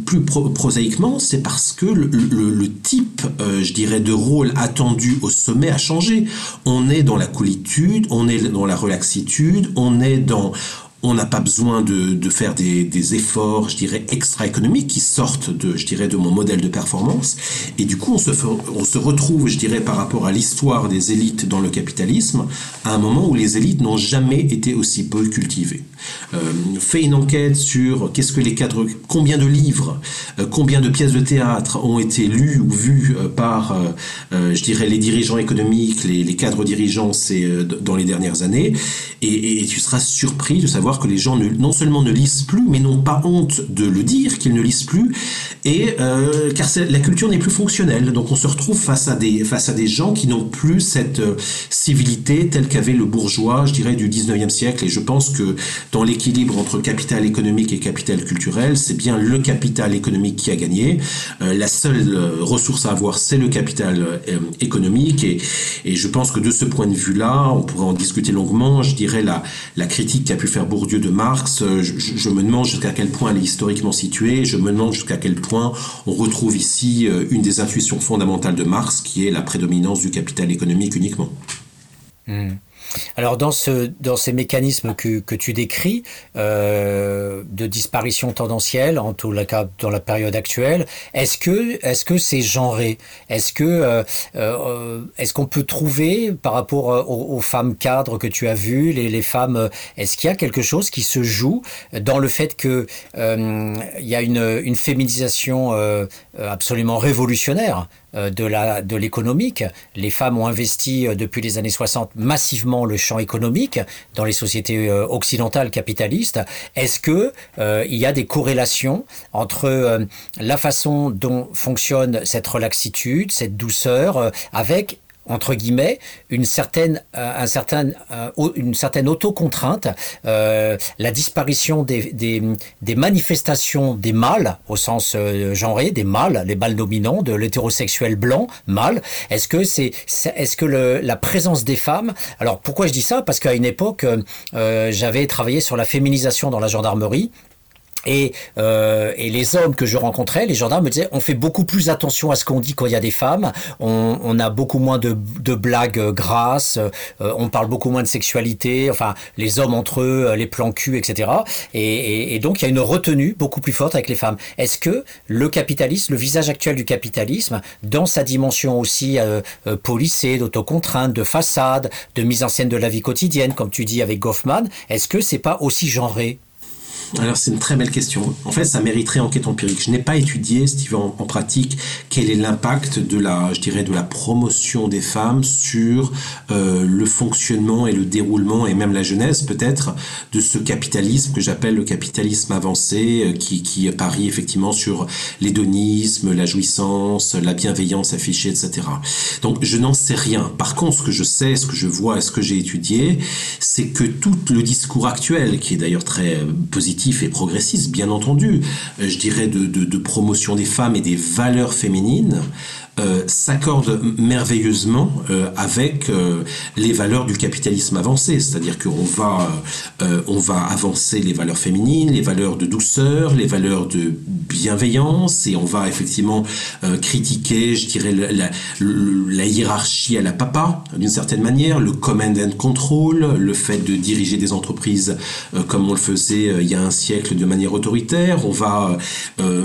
B: plus pro- prosaïquement, c'est parce que le type, euh, je dirais, de rôle attendu au sommet a changé. On est dans la coolitude, on est dans la relaxitude, on est dans on n'a pas besoin de, de faire des, des efforts, je dirais, extra-économiques qui sortent de, je dirais, de mon modèle de performance. Et du coup, on se, on se retrouve, je dirais, par rapport à l'histoire des élites dans le capitalisme, à un moment où les élites n'ont jamais été aussi peu cultivées. Euh, fait une enquête sur qu'est-ce que les cadres, combien de livres, euh, combien de pièces de théâtre ont été lues ou vues euh, par, euh, je dirais, les dirigeants économiques, les, cadres dirigeants c'est, dans les dernières années, et, tu seras surpris de savoir que les gens ne- non seulement ne lisent plus, mais n'ont pas honte de le dire qu'ils ne lisent plus, et car la culture n'est plus fonctionnelle. Donc on se retrouve face à des face à des gens qui n'ont plus cette civilité telle qu'avait le bourgeois, je dirais, du 19e siècle. Et je pense que dans l'équilibre entre capital économique et capital culturel, c'est bien le capital économique qui a gagné. Euh, la seule euh, ressource à avoir, c'est le capital euh, économique. Et, je pense que de ce point de vue-là, on pourrait en discuter longuement. Je dirais la, la critique qu'a pu faire Bourdieu de Marx, je, me demande jusqu'à quel point elle est historiquement située. Je me demande jusqu'à quel point on retrouve ici une des intuitions fondamentales de Marx, qui est la prédominance du capital économique uniquement.
A: Alors dans ce dans ces mécanismes que, que tu décris euh, de disparition tendancielle en tout cas dans la période actuelle, est-ce que est-ce que c'est genré? Est-ce que euh, euh, est-ce qu'on peut trouver par rapport aux, aux femmes cadres que tu as vues, les, les femmes, est-ce qu'il y a quelque chose qui se joue dans le fait que il y a une, une féminisation absolument révolutionnaire de la de l'économique. Les femmes ont investi euh, depuis les années 60 massivement le champ économique dans les sociétés euh, occidentales capitalistes, est-ce que euh, il y a des corrélations entre euh, la façon dont fonctionne cette relaxitude, cette douceur, euh, avec entre guillemets une certaine euh, un certain euh, une certaine autocontrainte euh, la disparition des, des, des manifestations des mâles au sens euh, genré des mâles les mâles dominants de l'hétérosexuel blanc mâle. Est-ce que c'est est-ce que le, la présence des femmes alors pourquoi je dis ça? Parce qu'à une époque euh, j'avais travaillé sur la féminisation dans la gendarmerie et, euh, et les hommes que je rencontrais, les gendarmes me disaient, on fait beaucoup plus attention à ce qu'on dit quand il y a des femmes, on, a beaucoup moins de, blagues euh, grasses, euh, on parle beaucoup moins de sexualité, enfin les hommes entre eux, les plans cul, etc. Et, donc il y a une retenue beaucoup plus forte avec les femmes. Est-ce que le capitalisme, le visage actuel du capitalisme, dans sa dimension aussi policée, d'autocontrainte, de façade, de mise en scène de la vie quotidienne, comme tu dis avec Goffman, est-ce que c'est pas aussi genré?
B: Alors c'est une très belle question. En fait, ça mériterait enquête empirique. Je n'ai pas étudié, Steve, en, en pratique, quel est l'impact de la, je dirais, de la promotion des femmes sur euh, le fonctionnement et le déroulement et même la genèse peut-être de ce capitalisme que j'appelle le capitalisme avancé, euh, qui, qui parie effectivement sur l'hédonisme, la jouissance, la bienveillance affichée, etc. Donc je n'en sais rien. Par contre, ce que je sais, ce que je vois et ce que j'ai étudié, c'est que tout le discours actuel, qui est d'ailleurs très euh, et progressiste, bien entendu, euh, je dirais de promotion des femmes et des valeurs féminines, euh, s'accorde merveilleusement euh, avec euh, les valeurs du capitalisme avancé, c'est-à-dire qu'on va, on va avancer les valeurs féminines, les valeurs de douceur, les valeurs de bienveillance, et on va effectivement critiquer, je dirais, la, hiérarchie à la papa, d'une certaine manière, le command and control, le fait de diriger des entreprises comme on le faisait il y a un siècle de manière autoritaire. On va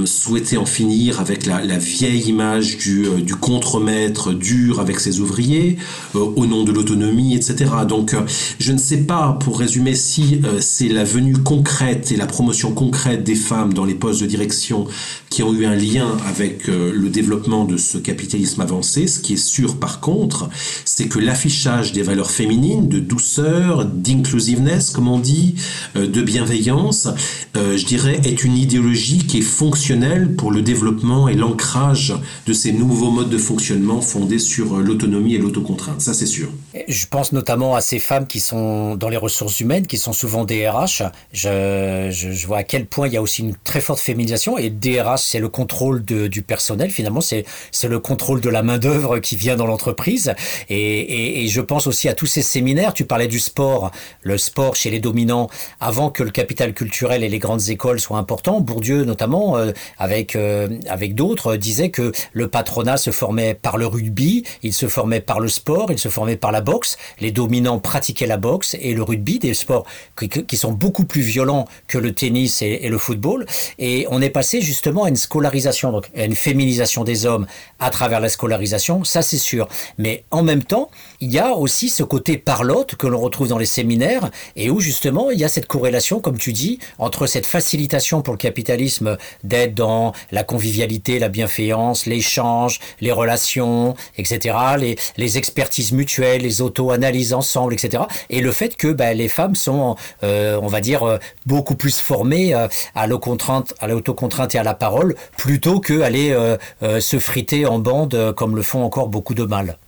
B: souhaiter en finir avec la, la vieille image du, du contremaître dur avec ses ouvriers, euh, au nom de l'autonomie, etc. Donc, euh, je ne sais pas, pour résumer, si euh, c'est la venue concrète et la promotion concrète des femmes dans les postes de direction qui ont eu un lien avec euh, le développement de ce capitalisme avancé. Ce qui est sûr, par contre, c'est que l'affichage des valeurs féminines, de douceur, d'inclusiveness, comme on dit, euh, de bienveillance, euh, je dirais, est une idéologie qui est fonctionnelle pour le développement et l'ancrage de ces nouveaux modes de fonctionnement fondés sur l'autonomie et l'autocontrainte. Ça, c'est sûr.
A: Je pense notamment à ces femmes qui sont dans les ressources humaines, qui sont souvent DRH. Je, je, je vois à quel point il y a aussi une très forte féminisation. Et DRH, c'est le contrôle du personnel. Finalement, c'est le contrôle de la main d'œuvre qui vient dans l'entreprise. Et, et, je pense aussi à tous ces séminaires. Tu parlais du sport, le sport chez les dominants, avant que le capital culturel et les grandes écoles soient importants. Bourdieu, notamment, euh, avec euh, avec d'autres, disait que le patronat se formait par le rugby, il se formait par le sport, il se formait par la boxe. Les dominants pratiquaient la boxe et le rugby, des sports qui, qui sont beaucoup plus violents que le tennis et, et, le football. Et on est passé justement à une scolarisation, donc une féminisation des hommes à travers la scolarisation, ça c'est sûr. Mais en même temps, il y a aussi ce côté parlotte que l'on retrouve dans les séminaires et où justement il y a cette corrélation, comme tu dis, entre cette facilitation pour le capitalisme d'être dans la convivialité, la bienveillance, l'échange, les relations, etc., les, les expertises mutuelles, les auto-analyses ensemble, etc. Et le fait que ben, les femmes sont, euh, on va dire, euh, beaucoup plus formées euh, à l'autocontrainte et à la parole, plutôt que aller euh, euh, se friter en bande euh, comme le font encore beaucoup de mâles.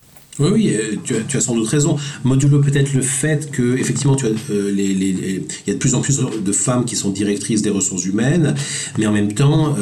B: Oui, oui, tu as, sans doute raison. Modulo peut-être le fait que, effectivement, tu as, les, il y a de plus en plus de femmes qui sont directrices des ressources humaines, mais en même temps,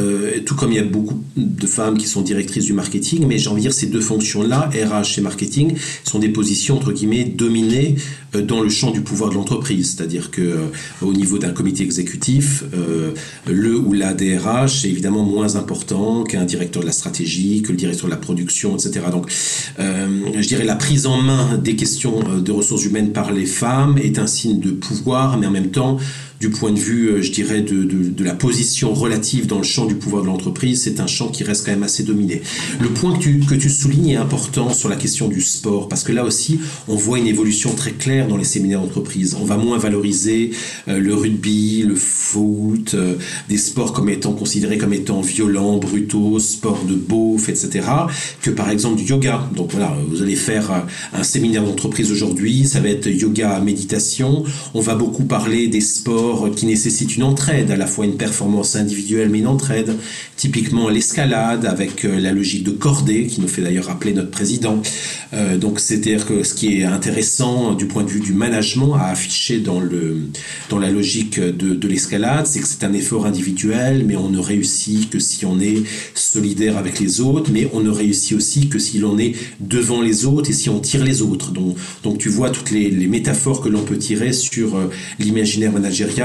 B: tout comme il y a beaucoup de femmes qui sont directrices du marketing, mais j'ai envie de dire ces deux fonctions-là, RH et marketing, sont des positions entre guillemets dominées dans le champ du pouvoir de l'entreprise, c'est-à-dire que euh, au niveau d'un comité exécutif, euh, le ou la DRH est évidemment moins important qu'un directeur de la stratégie, que le directeur de la production, etc. Donc, euh, je dirais la prise en main des questions de ressources humaines par les femmes est un signe de pouvoir, mais en même temps du point de vue, euh, je dirais, de, de, la position relative dans le champ du pouvoir de l'entreprise, c'est un champ qui reste quand même assez dominé. Le point que tu, que tu soulignes est important sur la question du sport, parce que là aussi, on voit une évolution très claire dans les séminaires d'entreprise. On va moins valoriser euh, le rugby, le foot, euh, des sports comme étant considérés comme étant violents, brutaux, sports de beauf, etc., que par exemple du yoga. Donc voilà, vous allez faire un séminaire d'entreprise aujourd'hui, ça va être yoga méditation. On va beaucoup parler des sports qui nécessitent une entraide, à la fois une performance individuelle mais une entraide. Typiquement l'escalade avec euh, la logique de cordée qui nous fait d'ailleurs rappeler notre président. Euh, donc c'est-à-dire que ce qui est intéressant du point de vue du management à afficher dans, le, dans la logique de, de l'escalade, c'est que c'est un effort individuel, mais on ne réussit que si on est solidaire avec les autres, mais on ne réussit aussi que si l'on est devant les autres et si on tire les autres. Donc, donc tu vois toutes les, les métaphores que l'on peut tirer sur euh, l'imaginaire managérial.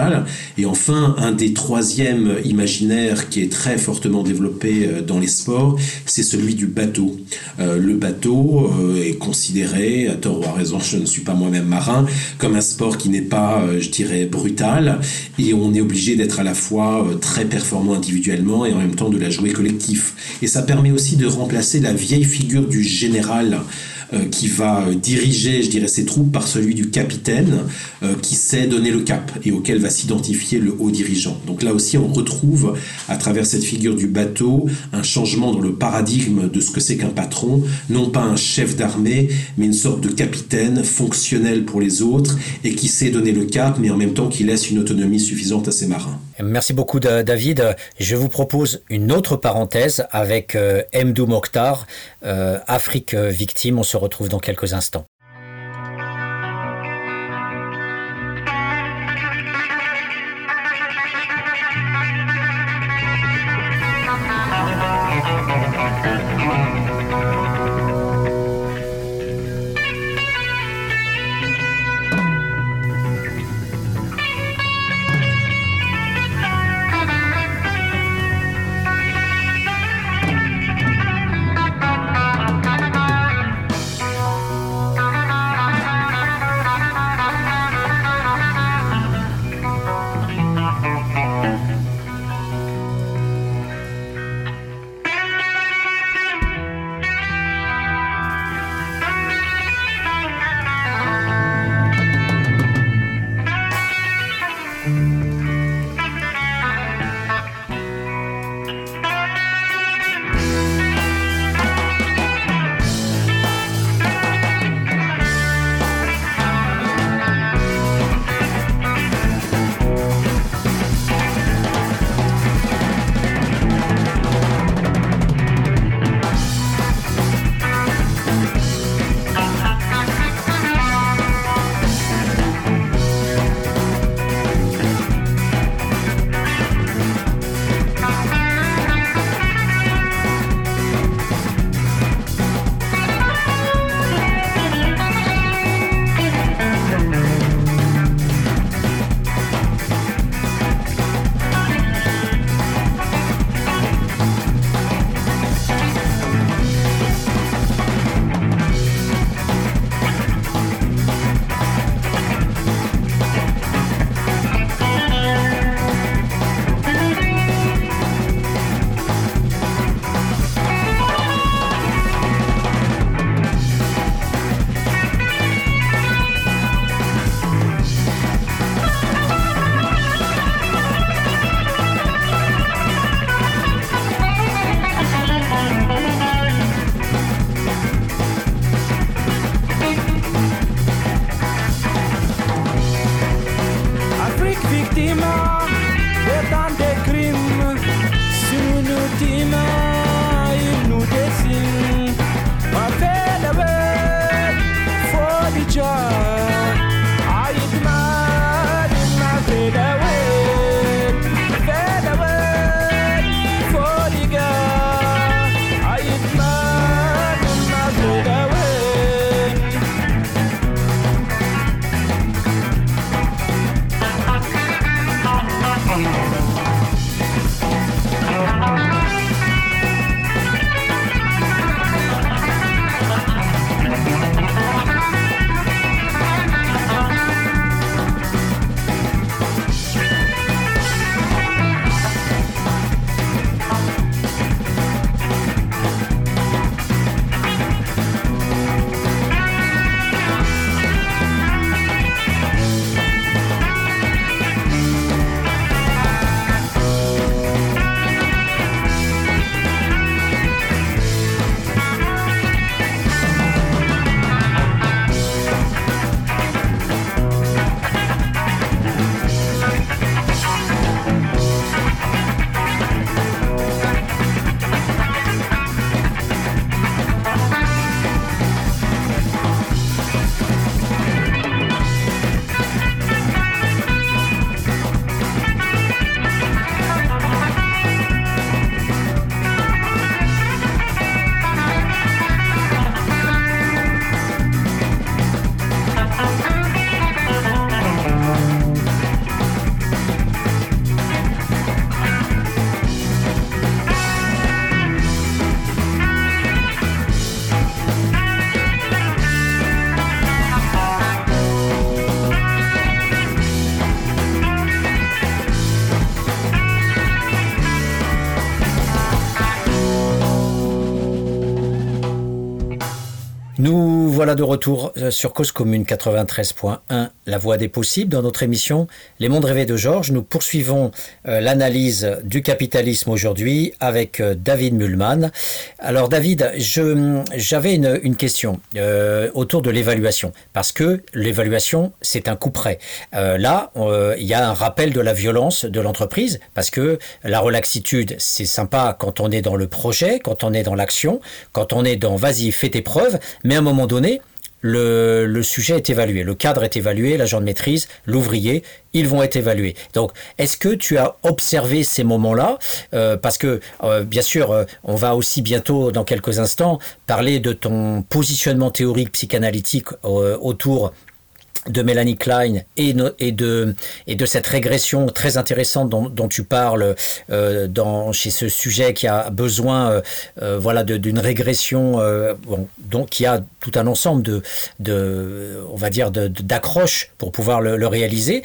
B: Et enfin, un des troisièmes imaginaires qui est très fortement développé euh, dans les sports, c'est celui du bateau. Euh, le bateau euh, est considéré, à tort ou à raison, je ne suis pas moi-même marin, comme un sport qui n'est pas, je dirais, brutal. Et on est obligé d'être à la fois très performant individuellement et en même temps de la jouer collectif. Et ça permet aussi de remplacer la vieille figure du général qui va euh, diriger, je dirais, ses troupes par celui du capitaine euh, qui sait donner le cap et auquel va s'identifier le haut dirigeant. Donc là aussi, on retrouve à travers cette figure du bateau un changement dans le paradigme de ce que c'est qu'un patron, non pas un chef d'armée, mais une sorte de capitaine fonctionnel pour les autres et qui sait donner le cap, mais en même temps qui laisse une autonomie suffisante à ses marins.
A: Merci beaucoup David. Je vous propose une autre parenthèse avec euh, Mdou Mokhtar, euh, Afrique victime. Retrouve dans quelques instants. Nous voilà de retour euh, sur Cause Commune 93.1, la voie des possibles. Dans notre émission Les mondes rêvés de Georges, nous poursuivons euh, l'analyse du capitalisme aujourd'hui avec euh, David Mullman. Alors David, j'avais une, une question euh, autour de l'évaluation, parce que l'évaluation, c'est un coup près. Euh, là, il y a un rappel de la violence de l'entreprise, parce que la relaxitude, c'est sympa quand on est dans le projet, quand on est dans l'action, quand on est dans vas-y, fais tes preuves, mais à un moment donné, le, le sujet est évalué, le cadre est évalué, l'agent de maîtrise, l'ouvrier, ils vont être évalués. Donc, est-ce que tu as observé ces moments-là? Euh, Parce que, euh, bien sûr, euh, on va aussi bientôt, dans quelques instants, parler de ton positionnement théorique psychanalytique euh, autour de Mélanie Klein et, de, et de cette régression très intéressante dont, tu parles euh, dans, chez ce sujet qui a besoin euh, euh, d'une régression donc qui a tout un ensemble de, de on va dire d'accroches pour pouvoir le, réaliser.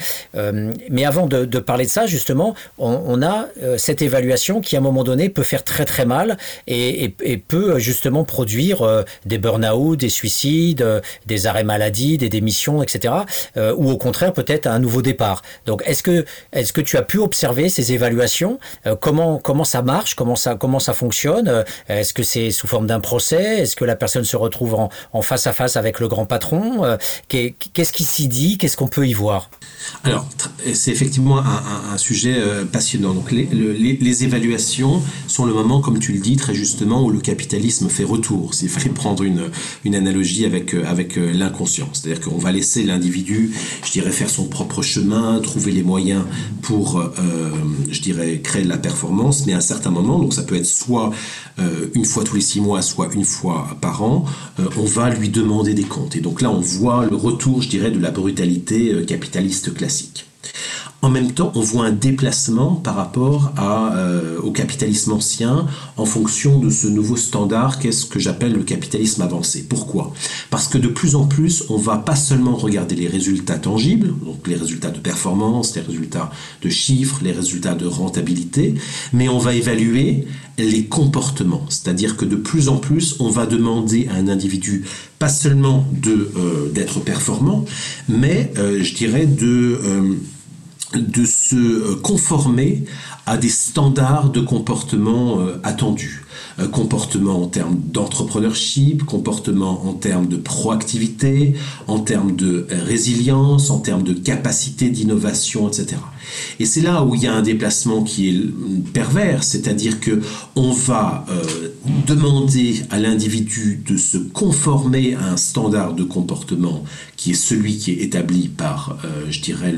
A: Mais avant de, parler de ça, justement, on, a cette évaluation qui à un moment donné peut faire très très mal et, et- peut justement produire des burn-out, des suicides, des arrêts maladie, des démissions, etc. euh, ou au contraire peut-être un nouveau départ. Donc est-ce que est-ce que tu as pu observer ces évaluations? Euh, Comment comment ça marche? Comment ça comment ça fonctionne? Euh, Est-ce que c'est sous forme d'un procès? Est-ce que la personne se retrouve en, face à face avec le grand patron? Euh, qu'est- Qu'est-ce qui s'y dit? Qu'est-ce qu'on peut y voir?
B: Alors, c'est effectivement un, sujet passionnant. Donc, les, le- les- les évaluations sont le moment, comme tu le dis très justement, où le capitalisme fait retour. S'il fallait prendre une, une analogie avec, avec l'inconscient. C'est-à-dire qu'on va laisser l'individu, je dirais, faire son propre chemin, trouver les moyens pour, euh, je dirais, créer de la performance, mais à un certain moment, donc ça peut être soit euh, une fois tous les six mois, soit une fois par an, euh, on va lui demander des comptes. Et donc là, on voit le retour, je dirais, de la brutalité capitaliste classique. En même temps, on voit un déplacement par rapport euh, au capitalisme ancien en fonction de ce nouveau standard qu'est ce que j'appelle le capitalisme avancé. Pourquoi? Parce que de plus en plus, on va pas seulement regarder les résultats tangibles, donc les résultats de performance, les résultats de chiffres, les résultats de rentabilité, mais on va évaluer les comportements. C'est-à-dire que de plus en plus, on va demander à un individu pas seulement euh, d'être performant, mais euh, je dirais de de se euh, conformer à des standards de comportement euh, attendus. Euh, comportement en termes d'entrepreneurship, comportement en termes de proactivité, en termes de résilience, en termes de capacité d'innovation, etc. Et c'est là où il y a un déplacement qui est pervers, c'est-à-dire que on va euh, demander à l'individu de se conformer à un standard de comportement qui est celui qui est établi par, euh, je dirais,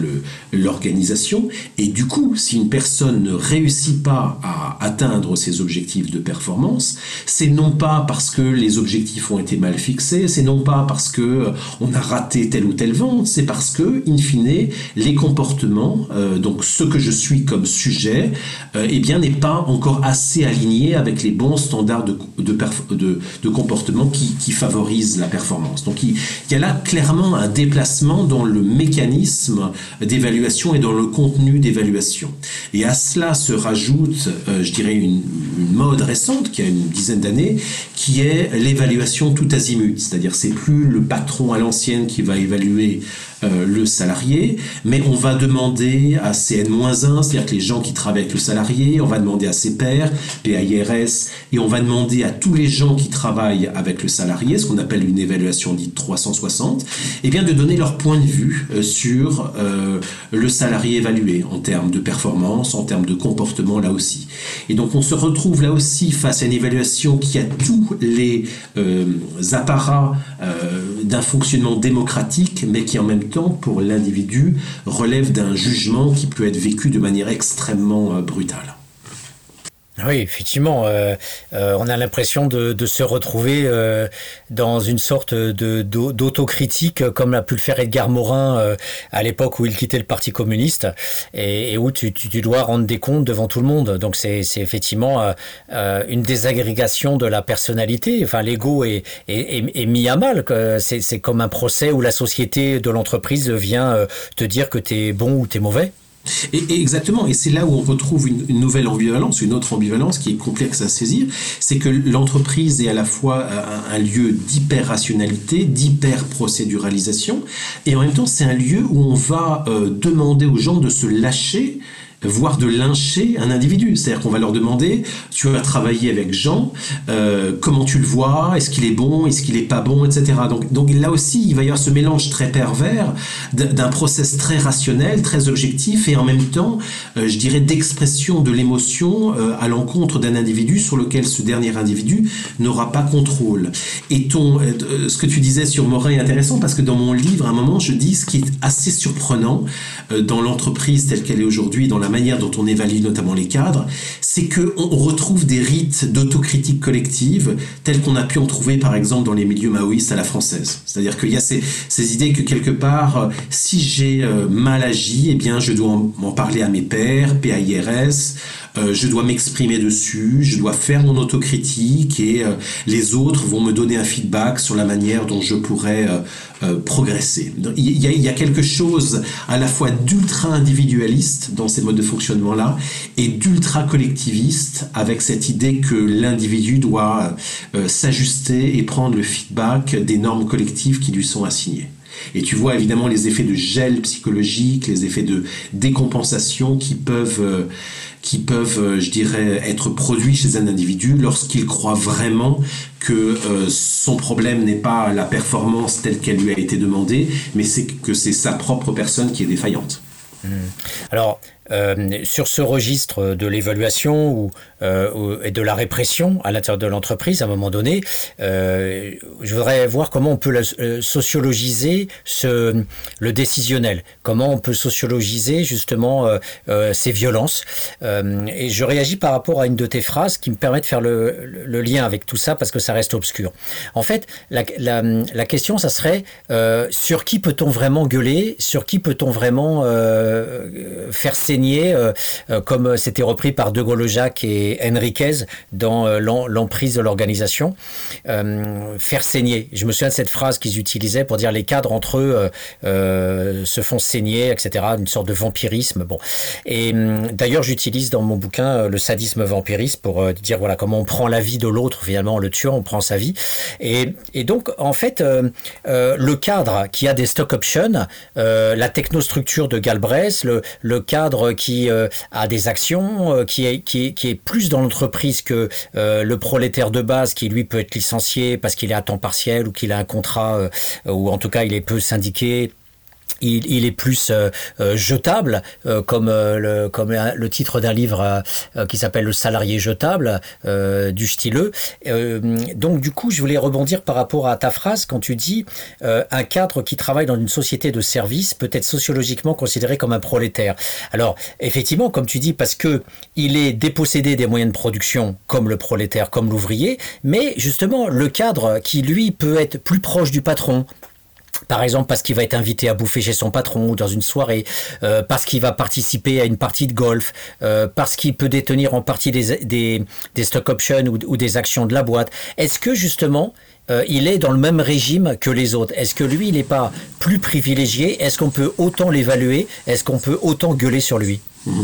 B: l'organisation. Et du coup, si une personne ne réussit pas à atteindre ses objectifs de performance, c'est non pas parce que les objectifs ont été mal fixés, c'est non pas parce que euh, on a raté telle ou telle vente, c'est parce que, in fine, les comportements, euh, donc ce que je suis comme sujet, euh, eh bien, n'est pas encore assez aligné avec les bons standards de, de, comportement qui, qui favorisent la performance. Donc, il, il y a là clairement un déplacement dans le mécanisme d'évaluation et dans le contenu d'évaluation. Et à cela se rajoute, euh, je dirais, une, une mode récente qui a une dizaine d'années, qui est l'évaluation tout azimut. C'est-à-dire, c'est plus le patron à l'ancienne qui va évaluer euh, le salarié, mais on va demander à CN-1, c'est-à-dire que les gens qui travaillent avec le salarié, on va demander à ses pairs, PAIRS, et on va demander à tous les gens qui travaillent avec le salarié, ce qu'on appelle une évaluation dite 360, et bien de donner leur point de vue euh, sur euh, le salarié évalué en termes de performance, en termes de comportement là aussi. Et donc on se retrouve là aussi face à une évaluation qui a tous les euh, apparats d'un fonctionnement démocratique, mais qui en même temps, pour l'individu, relève d'un jugement qui peut être vécu de manière extrêmement euh, brutale.
A: Oui, effectivement, euh, euh, on a l'impression de, de se retrouver euh, dans une sorte de d'au- d'autocritique, euh, comme l'a pu le faire Edgar Morin euh, à l'époque où il quittait le Parti communiste, et, et où tu, tu, tu dois rendre des comptes devant tout le monde. Donc c'est effectivement euh, une désagrégation de la personnalité. Enfin, l'ego est, est, est, mis à mal. C'est c'est comme un procès où la société de l'entreprise vient te dire que tu es bon ou tu es mauvais.
B: Et, exactement, et c'est là où on retrouve une, nouvelle ambivalence, une autre ambivalence qui est complexe à saisir, c'est que l'entreprise est à la fois un, un lieu d'hyper-rationalité, d'hyper-procéduralisation, et en même temps c'est un lieu où on va euh, demander aux gens de se lâcher voire de lyncher un individu. C'est-à-dire qu'on va leur demander, tu vas travailler avec Jean, euh, comment tu le vois, est-ce qu'il est bon, est-ce qu'il est pas bon, etc. Donc, là aussi, il va y avoir ce mélange très pervers d'un process très rationnel, très objectif, et en même temps, euh, je dirais, d'expression de l'émotion euh, à l'encontre d'un individu sur lequel ce dernier individu n'aura pas contrôle. Et ton, ce que tu disais sur Morin est intéressant parce que dans mon livre, à un moment, je dis ce qui est assez surprenant dans l'entreprise telle qu'elle est aujourd'hui, dans la manière dont on évalue notamment les cadres, c'est qu'on retrouve des rites d'autocritique collective tels qu'on a pu en trouver par exemple dans les milieux maoïstes à la française. C'est-à-dire qu'il y a ces, ces, idées que quelque part, euh, si j'ai euh, mal agi, eh bien je dois en, en parler à mes pairs, PAIRS, euh, je dois m'exprimer dessus, je dois faire mon autocritique et les autres vont me donner un feedback sur la manière dont je pourrais euh, progresser. Il y, a, quelque chose à la fois d'ultra individualiste dans ces modes de fonctionnement-là et d'ultra collectiviste avec cette idée que l'individu doit s'ajuster et prendre le feedback des normes collectives qui lui sont assignées. Et tu vois évidemment les effets de gel psychologique, les effets de décompensation qui peuvent, euh, qui peuvent, euh, je dirais, être produits chez un individu lorsqu'il croit vraiment que euh, son problème n'est pas la performance telle qu'elle lui a été demandée, mais c'est que c'est sa propre personne qui est défaillante.
A: Mmh. Alors, euh, sur ce registre de l'évaluation ou, euh, et de la répression à l'intérieur de l'entreprise, à un moment donné, euh, je voudrais voir comment on peut sociologiser le décisionnel, comment on peut sociologiser justement ces violences. et je réagis par rapport à une de tes phrases qui me permet de faire le, lien avec tout ça parce que ça reste obscur. En fait, la, la question, ça serait sur qui peut-on vraiment gueuler, sur qui peut-on vraiment faire ses euh, euh, comme c'était repris par De Gaulle-Jacques et Henriquez dans euh, l'emprise de l'organisation, faire saigner. Je me souviens de cette phrase qu'ils utilisaient pour dire les cadres entre eux se font saigner, etc. Une sorte de vampirisme. Bon. Et hum, d'ailleurs, j'utilise dans mon bouquin le sadisme vampiriste pour dire voilà comment on prend la vie de l'autre finalement en le tuant, on prend sa vie. Et, et donc en fait, le cadre qui a des stock options, la technostructure de Galbraith, le, le cadre qui euh, a des actions, euh, qui, est, plus dans l'entreprise que euh, le prolétaire de base qui lui peut être licencié parce qu'il est à temps partiel ou qu'il a un contrat ou en tout cas il est peu syndiqué il, est plus euh, jetable, euh, comme, euh, le, comme le titre d'un livre qui s'appelle Le salarié jetable du Stileux. donc du coup, je voulais rebondir par rapport à ta phrase quand tu dis un cadre qui travaille dans une société de service peut être sociologiquement considéré comme un prolétaire. Alors effectivement, comme tu dis, parce que il est dépossédé des moyens de production comme le prolétaire, comme l'ouvrier, mais justement le cadre qui lui peut être plus proche du patron, par exemple parce qu'il va être invité à bouffer chez son patron ou dans une soirée, euh, parce qu'il va participer à une partie de golf, euh, parce qu'il peut détenir en partie des, des, stock options ou, ou, des actions de la boîte. Est-ce que justement euh, il est dans le même régime que les autres? Est-ce que lui, il n'est pas plus privilégié? Est-ce qu'on peut autant l'évaluer? Est-ce qu'on peut autant gueuler sur lui?
B: Mmh.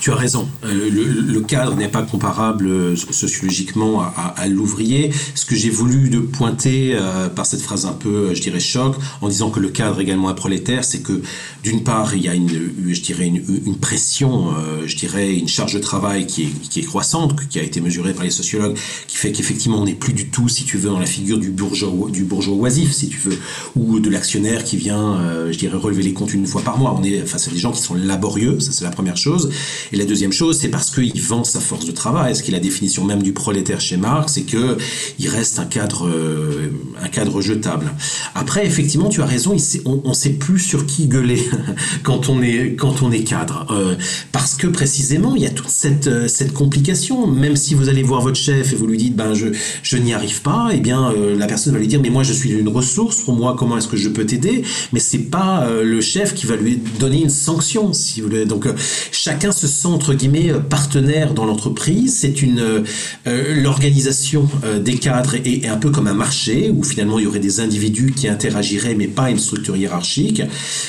B: Tu as raison. Euh, le, cadre n'est pas comparable euh, sociologiquement à, l'ouvrier. Ce que j'ai voulu de pointer euh, par cette phrase un peu, je dirais, choc, en disant que le cadre est également un prolétaire, c'est que d'une part, il y a une, je dirais, une, pression, je dirais, une charge de travail qui est, qui est croissante, qui a été mesurée par les sociologues, qui fait qu'effectivement, on n'est plus du tout, si tu veux, dans la figure du bourgeois, du bourgeois oisif, si tu veux, ou de l'actionnaire qui vient, je dirais, relever les comptes une fois par mois. On est face à des gens qui sont laborieux, ça c'est la première chose. Et la deuxième chose, c'est parce qu'il vend sa force de travail. Ce qui est la définition même du prolétaire chez Marx, c'est que il reste un cadre, euh, un cadre jetable. Après, effectivement, tu as raison. on, on sait plus sur qui gueuler quand on est cadre, euh, parce que précisément, il y a toute cette cette complication. Même si vous allez voir votre chef et vous lui dites, ben je n'y arrive pas, eh bien euh, la personne va lui dire, mais moi je suis une ressource. Pour moi, comment est-ce que je peux t'aider? Mais c'est pas euh, le chef qui va lui donner une sanction, si vous voulez. Donc chacun se entre guillemets partenaire dans l'entreprise. C'est une euh, l'organisation euh, des cadres est, un peu comme un marché où finalement il y aurait des individus qui interagiraient mais pas une structure hiérarchique.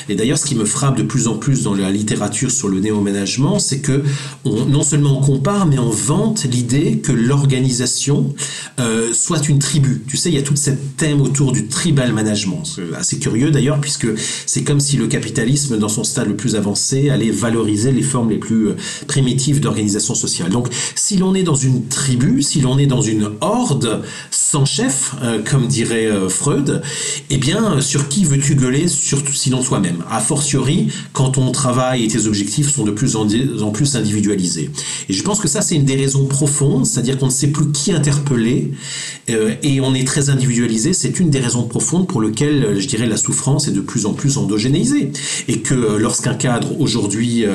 B: Et d'ailleurs, ce qui me frappe de plus en plus dans la littérature sur le néo-ménagement, c'est que on, non seulement on compare, mais on vante l'idée que l'organisation euh, soit une tribu. Tu sais, il y a tout ce thème autour du tribal management. C'est assez curieux d'ailleurs, puisque c'est comme si le capitalisme, dans son stade le plus avancé, allait valoriser les formes les plus primitives d'organisation sociale. Donc, si l'on est dans une tribu, si l'on est dans une horde sans chef, euh, comme dirait euh, Freud, eh bien, sur qui veux-tu gueuler, surtout sinon toi-même A fortiori, quand ton travail et tes objectifs sont de plus en, en plus individualisés. Et je pense que ça, c'est une des raisons profondes, c'est-à-dire qu'on ne sait plus qui interpeller euh, et on est très individualisé. C'est une des raisons profondes pour lesquelles, je dirais, la souffrance est de plus en plus endogénéisée. Et que lorsqu'un cadre aujourd'hui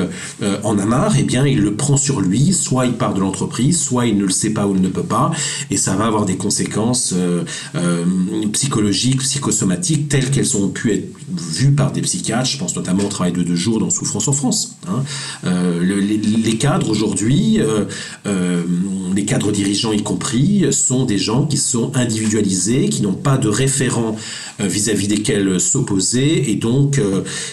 B: en a marre, eh bien, il le prend sur lui, soit il part de l'entreprise, soit il ne le sait pas ou il ne peut pas, et ça va avoir des conséquences euh, euh, psychologiques, psychosomatiques, telles qu'elles ont pu être vues par des psychiatres. Je pense notamment au travail de deux jours dans Souffrance en France. hein. Euh, le- les, cadres aujourd'hui, les cadres dirigeants y compris, sont des gens qui sont individualisés, qui n'ont pas de référent euh, vis-à-vis desquels s'opposer, et donc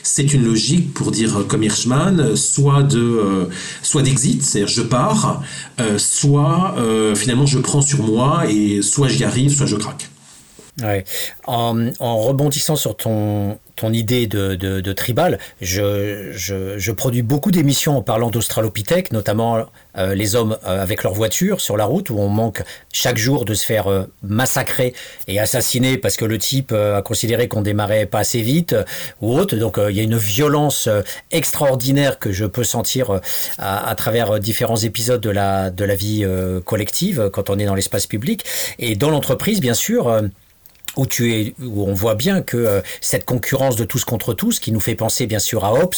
B: c'est une logique pour dire comme Hirschman, soit de soit d'exit, c'est-à-dire je pars, euh, soit euh, finalement je prends sur moi et soit j'y arrive, soit je craque.
A: Ouais. En, en rebondissant sur ton, ton idée de, de, de tribal, je, je, je produis beaucoup d'émissions en parlant d'Australopithèque, notamment euh, les hommes euh, avec leur voiture sur la route, où on manque chaque jour de se faire euh, massacrer et assassiner parce que le type euh, a considéré qu'on démarrait pas assez vite euh, ou autre. Donc euh, il y a une violence extraordinaire que je peux sentir à, à travers différents épisodes de la, de la vie collective quand on est dans l'espace public. Et dans l'entreprise, bien sûr. Où tu es, où on voit bien que euh, cette concurrence de tous contre tous, qui nous fait penser bien sûr à Hobbes,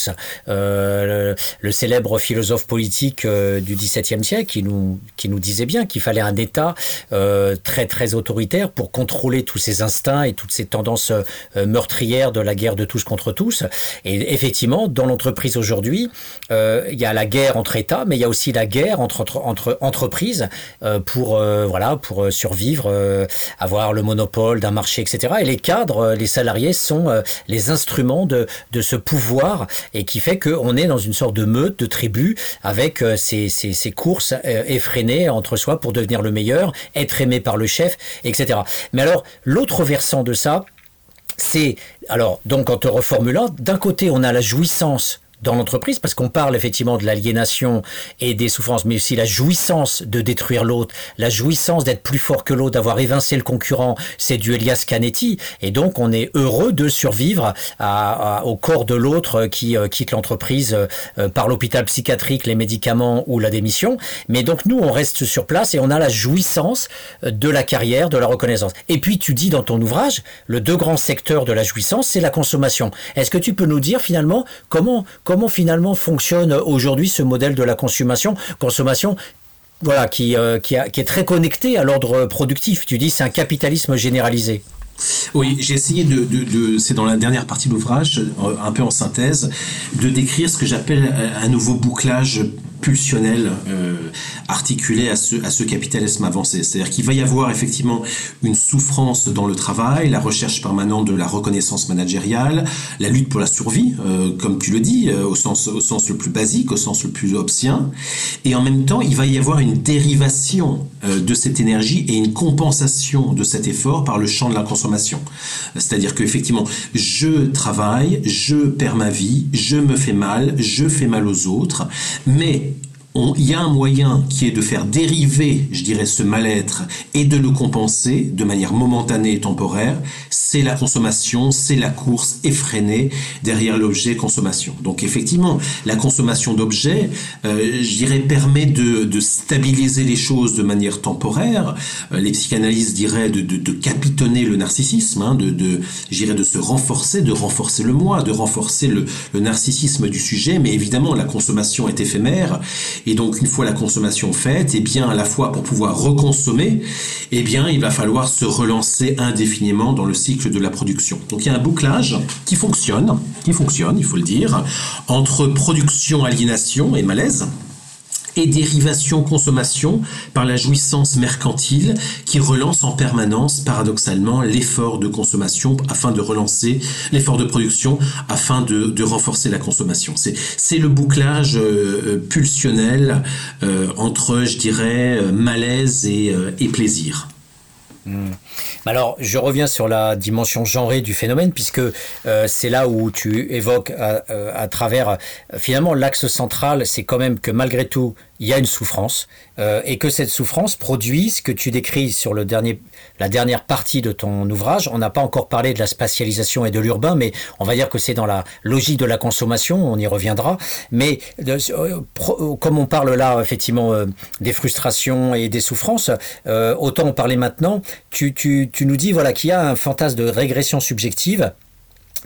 A: euh, le, le célèbre philosophe politique euh, du XVIIe siècle, qui nous, qui nous disait bien qu'il fallait un État euh, très très autoritaire pour contrôler tous ces instincts et toutes ces tendances euh, meurtrières de la guerre de tous contre tous. Et effectivement, dans l'entreprise aujourd'hui, euh, il y a la guerre entre États, mais il y a aussi la guerre entre entre, entre entreprises pour voilà pour survivre, avoir le monopole d'un marché, etc. Et les cadres, euh, les salariés sont euh, les instruments de, de ce pouvoir et qui fait qu'on est dans une sorte de meute, de tribu, avec euh, ces, ces, ces courses effrénées entre soi pour devenir le meilleur, être aimé par le chef, etc. Mais alors, l'autre versant de ça, c'est, alors, donc en te reformulant, d'un côté, on a la jouissance dans l'entreprise, parce qu'on parle effectivement de l'aliénation et des souffrances, mais aussi la jouissance de détruire l'autre, la jouissance d'être plus fort que l'autre, d'avoir évincé le concurrent, c'est du Elias Canetti, et donc on est heureux de survivre à, à- au corps de l'autre qui euh, quitte l'entreprise euh, par l'hôpital psychiatrique, les médicaments ou la démission, mais donc nous on reste sur place et on a la jouissance euh, de la carrière, de la reconnaissance. Et puis tu dis dans ton ouvrage, le deux grands secteurs de la jouissance, c'est la consommation. Est-ce que tu peux nous dire finalement comment comment finalement fonctionne aujourd'hui ce modèle de la consommation, consommation voilà, qui, euh, qui, est très connecté à l'ordre productif. Tu dis c'est un capitalisme généralisé.
B: Oui, j'ai essayé de, de, de- c'est dans la dernière partie de l'ouvrage, euh, un peu en synthèse, de décrire ce que j'appelle un nouveau bouclage pulsionnel euh, articulé à ce, à ce capitalisme avancé. C'est-à-dire qu'il va y avoir effectivement une souffrance dans le travail, la recherche permanente de la reconnaissance managériale, la lutte pour la survie, euh, comme tu le dis, euh, au, sens, au sens le plus basique, au sens le plus obscien. Et en même temps, il va y avoir une dérivation de cette énergie et une compensation de cet effort par le champ de la consommation. C'est-à-dire qu'effectivement, je travaille, je perds ma vie, je me fais mal, je fais mal aux autres, mais il y a un moyen qui est de faire dériver, je dirais, ce mal-être et de le compenser de manière momentanée et temporaire. C'est la consommation, c'est la course effrénée derrière l'objet consommation. Donc effectivement, la consommation d'objets, euh, je dirais, permet de, de stabiliser les choses de manière temporaire. Euh, les psychanalystes diraient de, de, capitonner le narcissisme, hein, de, de, de se renforcer, de renforcer le moi, de renforcer le, le narcissisme du sujet. Mais évidemment, la consommation est éphémère. Et donc, une fois la consommation faite, eh bien, à la fois pour pouvoir reconsommer, eh bien, il va falloir se relancer indéfiniment dans le cycle de la production. Donc, il y a un bouclage qui fonctionne, qui fonctionne, il faut le dire, entre production, aliénation et malaise. Et dérivation consommation par la jouissance mercantile qui relance en permanence paradoxalement l'effort de consommation afin de relancer l'effort de production afin de, de renforcer la consommation. C'est, le bouclage euh, pulsionnel euh, entre, je dirais, euh, malaise et, euh, et plaisir.
A: Alors, je reviens sur la dimension genrée du phénomène, puisque euh, c'est là où tu évoques à, euh, à travers, euh, finalement, l'axe central, c'est quand même que malgré tout, il y a une souffrance, euh, et que cette souffrance produit ce que tu décris sur le dernier, la dernière partie de ton ouvrage. On n'a pas encore parlé de la spatialisation et de l'urbain, mais on va dire que c'est dans la logique de la consommation, on y reviendra. Mais euh, comme on parle là, effectivement, euh, des frustrations et des souffrances, euh, autant en parler maintenant. Tu, tu nous dis voilà qu'il y a un fantasme de régression subjective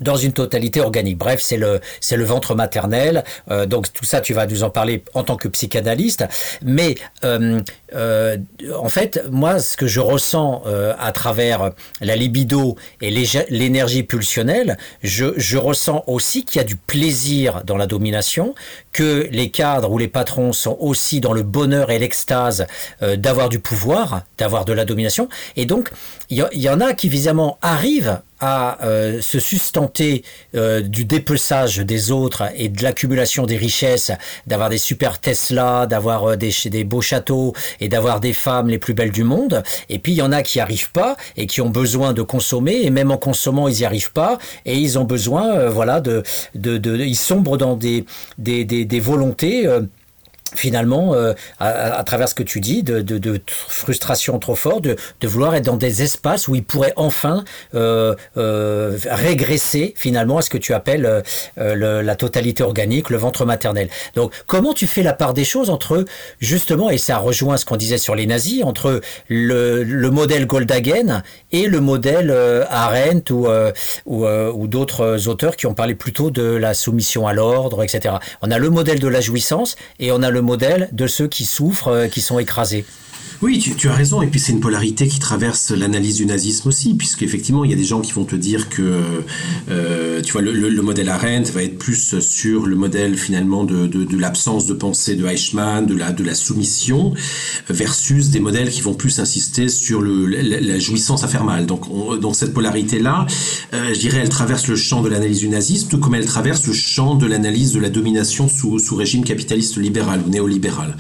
A: dans une totalité organique. Bref, c'est le c'est le ventre maternel. Euh, donc tout ça, tu vas nous en parler en tant que psychanalyste. Mais euh, euh, en fait, moi, ce que je ressens euh, à travers la libido et l'énergie pulsionnelle, je, ressens aussi qu'il y a du plaisir dans la domination, que les cadres ou les patrons sont aussi dans le bonheur et l'extase euh, d'avoir du pouvoir, d'avoir de la domination. Et donc, il y, en a qui, évidemment, arrivent à se sustenter du dépeçage des autres et de l'accumulation des richesses, d'avoir des super Tesla, d'avoir des beaux châteaux et d'avoir des femmes les plus belles du monde. Et puis il y en a qui arrivent pas et qui ont besoin de consommer et même en consommant ils y arrivent pas et ils ont besoin euh, voilà de, de, de ils sombrent dans des des, des, des volontés euh, finalement, euh, à, travers ce que tu dis, de, de, de tr- frustration trop forte, de, vouloir être dans des espaces où ils pourraient enfin euh, euh, régresser finalement à ce que tu appelles le- la totalité organique, le ventre maternel. Donc, comment tu fais la part des choses entre justement, et ça rejoint ce qu'on disait sur les nazis, entre le, le modèle Goldhagen et le modèle Arendt ou, ou, ou d'autres auteurs qui ont parlé plutôt de la soumission à l'ordre, etc. On a le modèle de la jouissance et on a le modèle de ceux qui souffrent, euh, qui sont écrasés.
B: Oui, tu, as raison. Et puis c'est une polarité qui traverse l'analyse du nazisme aussi, puisque effectivement il y a des gens qui vont te dire que, euh, tu vois, le, le- le modèle Arendt va être plus sur le modèle finalement de, de, l'absence de pensée de Eichmann, de la de la soumission, versus des modèles qui vont plus insister sur le, la, jouissance à faire mal. Donc on- donc cette polarité là, je dirais, elle traverse le champ de l'analyse du nazisme, tout comme elle traverse le champ de l'analyse de la domination sous sous régime capitaliste libéral ou néolibéral.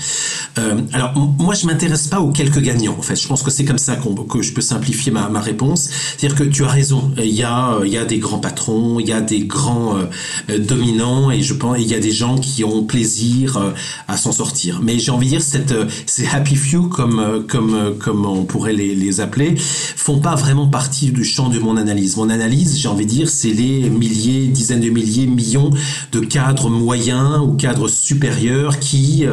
B: Euh, alors moi je m'intéresse pas quelques gagnants en fait. Je pense que c'est comme ça que je peux simplifier ma, ma réponse. C'est-à-dire que tu as raison. Il y a il y a des grands patrons, il y a des grands euh, euh, dominants et je pense il y a des gens qui ont plaisir euh, à s'en sortir. Mais j'ai envie de dire cette ces happy few comme comme comme on pourrait les, les appeler font pas vraiment partie du champ de mon analyse. Mon analyse, j'ai envie de dire, c'est les milliers, dizaines de milliers, millions de cadres moyens ou cadres supérieurs qui,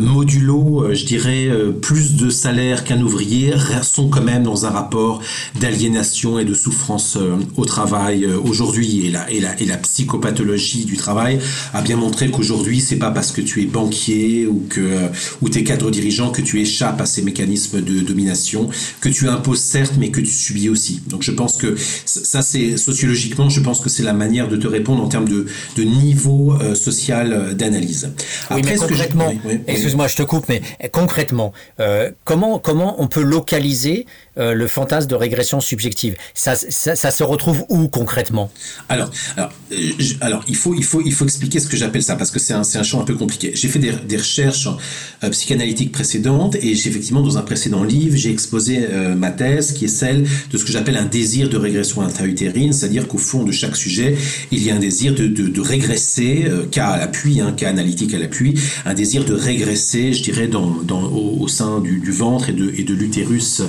B: modulo, je dirais, euh, plus de salaire qu'un ouvrier, sont quand même dans un rapport d'aliénation et de souffrance euh, au travail euh, aujourd'hui. Et la, et, la, et la psychopathologie du travail a bien montré qu'aujourd'hui, c'est pas parce que tu es banquier ou que euh, ou t'es cadre dirigeant que tu échappes à ces mécanismes de domination, que tu imposes certes, mais que tu subis aussi. Donc je pense que ça, c'est sociologiquement, je pense que c'est la manière de te répondre en termes de, de niveau euh, social d'analyse.
A: Oui, mais concrètement,
B: oui, oui, oui.
A: excuse-moi, je te coupe, mais concrètement, euh, comment comment on peut localiser euh, le fantasme de régression subjective ça, ça, se retrouve où concrètement?
B: Alors, alors, euh, alors, il faut, il faut, il faut expliquer ce que j'appelle ça parce que c'est un, un champ un peu compliqué. J'ai fait des, recherches euh, psychanalytiques précédentes et effectivement dans un précédent livre j'ai exposé ma thèse qui est celle de ce que j'appelle un désir de régression intra-utérine, c'est-à-dire qu'au fond de chaque sujet il y a un désir de, de, de régresser, cas à l'appui, hein, cas analytique à l'appui, un désir de régresser, je dirais, dans, dans, au, au sein du, du ventre et de, et de l'utérus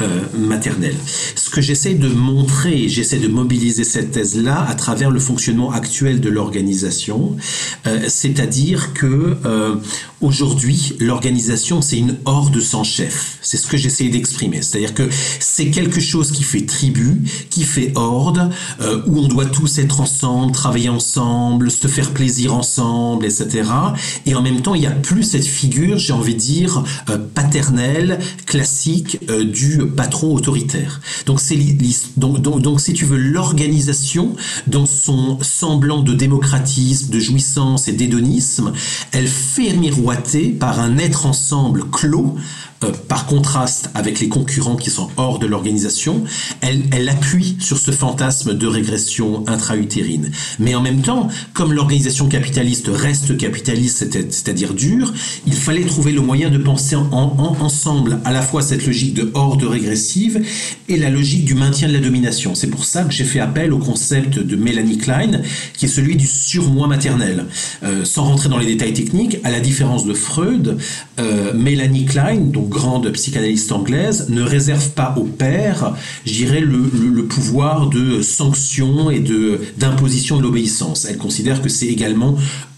B: euh, maternel. Ce que j'essaie de montrer, j'essaie de mobiliser cette thèse-là à travers le fonctionnement actuel de l'organisation, euh, c'est-à-dire que euh, aujourd'hui, l'organisation, c'est une horde sans chef. C'est ce que j'essaie d'exprimer. C'est-à-dire que c'est quelque chose qui fait tribu, qui fait horde, euh, où on doit tous être ensemble, travailler ensemble, se faire plaisir ensemble, etc. Et en même temps, il n'y a plus cette figure, j'ai envie de dire, euh, paternelle, classique euh, du patron autoritaire. Donc, donc, donc, donc, si tu veux, l'organisation, dans son semblant de démocratisme, de jouissance et d'hédonisme, elle fait miroiter par un être ensemble clos euh, par contraste avec les concurrents qui sont hors de l'organisation, elle, appuie sur ce fantasme de régression intra-utérine. Mais en même temps, comme l'organisation capitaliste reste capitaliste, c'est- c'est-à-dire dure, il fallait trouver le moyen de penser en, en- ensemble à la fois cette logique de horde régressive et la logique du maintien de la domination. C'est pour ça que j'ai fait appel au concept de Mélanie Klein, qui est celui du surmoi maternel. Euh, sans rentrer dans les détails techniques, à la différence de Freud, euh, Mélanie Klein, donc grande psychanalyste anglaise, ne réserve pas au père, le- le pouvoir de sanction et de d'imposition de l'obéissance. Elle considère que c'est également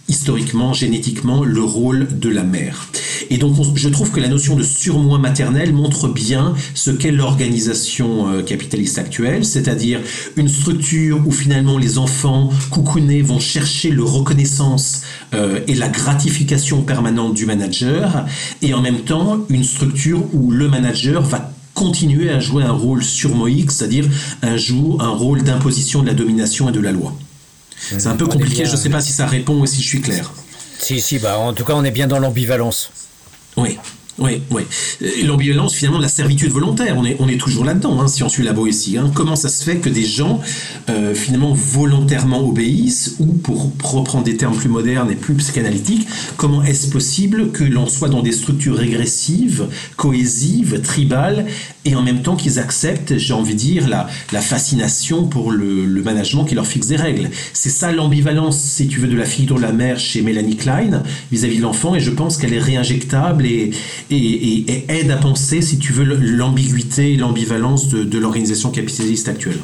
B: historiquement, génétiquement, le rôle de la mère. Et donc, on- je trouve que la notion de surmoi maternel montre bien ce qu'est l'organisation euh, capitaliste actuelle, c'est-à-dire une structure où finalement les enfants coucounés vont chercher le reconnaissance euh, et la gratification permanente du manager, et en même temps une structure où le manager va continuer à jouer un rôle surmoïque, c'est-à-dire un, jour, un rôle d'imposition de la domination et de la loi. C'est un peu compliqué,
A: bien.
B: je ne sais pas si ça répond ou si je suis clair.
A: Si, si, bah, en tout cas, on est bien dans l'ambivalence.
B: Oui. Oui, oui. L'ambivalence, finalement, de la servitude volontaire, on est, on est toujours là-dedans, hein, si on suit la Boétie. Hein. Comment ça se fait que des gens, euh, finalement, volontairement obéissent, ou pour reprendre des termes plus modernes et plus psychanalytiques, comment est-ce possible que l'on soit dans des structures régressives, cohésives, tribales, et en même temps qu'ils acceptent, j'ai envie de dire, la, la fascination pour le, le management qui leur fixe des règles? C'est ça l'ambivalence, si tu veux, de la figure de la mère chez Mélanie Klein vis-à-vis de l'enfant, et je pense qu'elle est réinjectable et, et, aide à penser, si tu veux, l'ambiguïté et l'ambivalence de l'organisation capitaliste actuelle.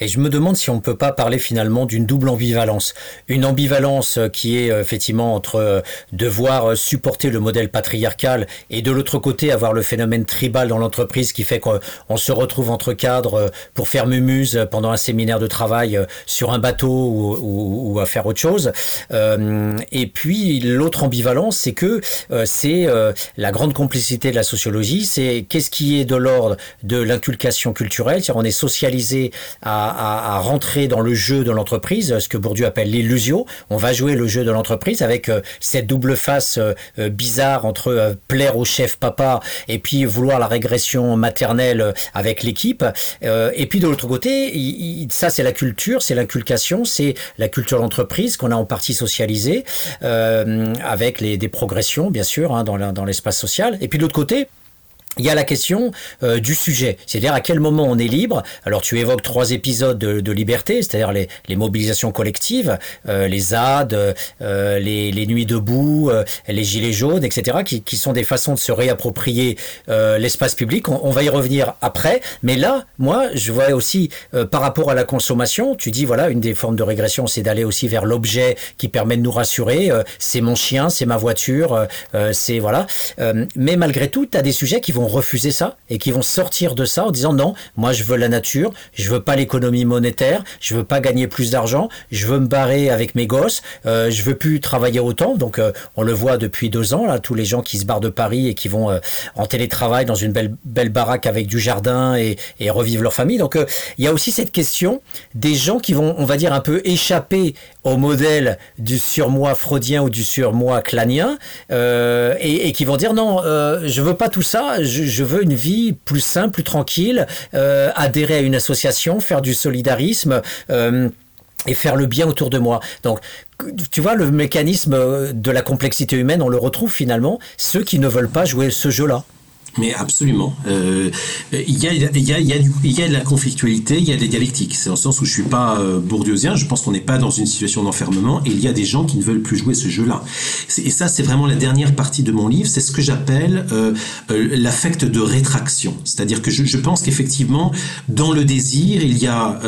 A: Et je me demande si on ne peut pas parler finalement d'une double ambivalence. Une ambivalence euh, qui est euh, effectivement entre euh, devoir supporter le modèle patriarcal et de l'autre côté avoir le phénomène tribal dans l'entreprise qui fait qu'on on se retrouve entre cadres pour faire mumuse pendant un séminaire de travail sur un bateau ou, ou- à faire autre chose. Et puis l'autre ambivalence, c'est que c'est la grande complicité de la sociologie, c'est qu'est-ce qui est de l'ordre de l'inculcation culturelle, c'est-à-dire on est socialisé à, à- à rentrer dans le jeu de l'entreprise, ce que Bourdieu appelle l'illusion. On va jouer le jeu de l'entreprise avec euh, cette double face euh, euh, bizarre entre plaire au chef papa et puis vouloir la régression maternelle avec l'équipe. Et puis de l'autre côté, ça c'est la culture, c'est l'inculcation, c'est la culture d'entreprise qu'on a en partie socialisée avec des progressions bien sûr hein, dans l'espace social. Et puis de l'autre côté, il y a la question euh, du sujet, c'est-à-dire à quel moment on est libre. Alors tu évoques trois épisodes de, de liberté, c'est-à-dire les, les mobilisations collectives, euh, les ZAD, euh, les, les nuits debout, euh, les gilets jaunes, etc., qui, qui sont des façons de se réapproprier euh, l'espace public. On, on va y revenir après, mais là, moi, je vois aussi euh, par rapport à la consommation, tu dis voilà, une des formes de régression, c'est d'aller aussi vers l'objet qui permet de nous rassurer. c'est mon chien, c'est ma voiture, c'est voilà. Mais malgré tout, tu des sujets qui vont refuser ça et qui vont sortir de ça en disant non, moi je veux la nature, je veux pas l'économie monétaire, je veux pas gagner plus d'argent, je veux me barrer avec mes gosses, euh, je veux plus travailler autant. Donc euh, on le voit depuis deux ans là, tous les gens qui se barrent de Paris et qui vont euh, en télétravail dans une belle belle baraque avec du jardin et, et revivre leur famille. Donc il y a aussi cette question des gens qui vont, on va dire un peu échapper au modèle du surmoi freudien ou du surmoi clanien et, qui vont dire non, je veux pas tout ça, je veux une vie plus simple, plus tranquille, euh, adhérer à une association, faire du solidarisme. euh, et faire le bien autour de moi. Donc, tu vois, le mécanisme de la complexité humaine, on le retrouve finalement, ceux qui ne veulent pas jouer ce jeu-là.
B: Mais absolument. Euh, il, y a, y a, y y a de la conflictualité, il y a des dialectiques. C'est dans le sens où je suis pas euh, je pense qu'on n'est pas dans une situation d'enfermement et il y a des gens qui ne veulent plus jouer ce jeu-là. Et ça, c'est vraiment la dernière partie de mon livre, c'est ce que j'appelle euh, euh, l'affect de rétraction. C'est-à-dire que je, pense qu'effectivement, dans le désir, il y a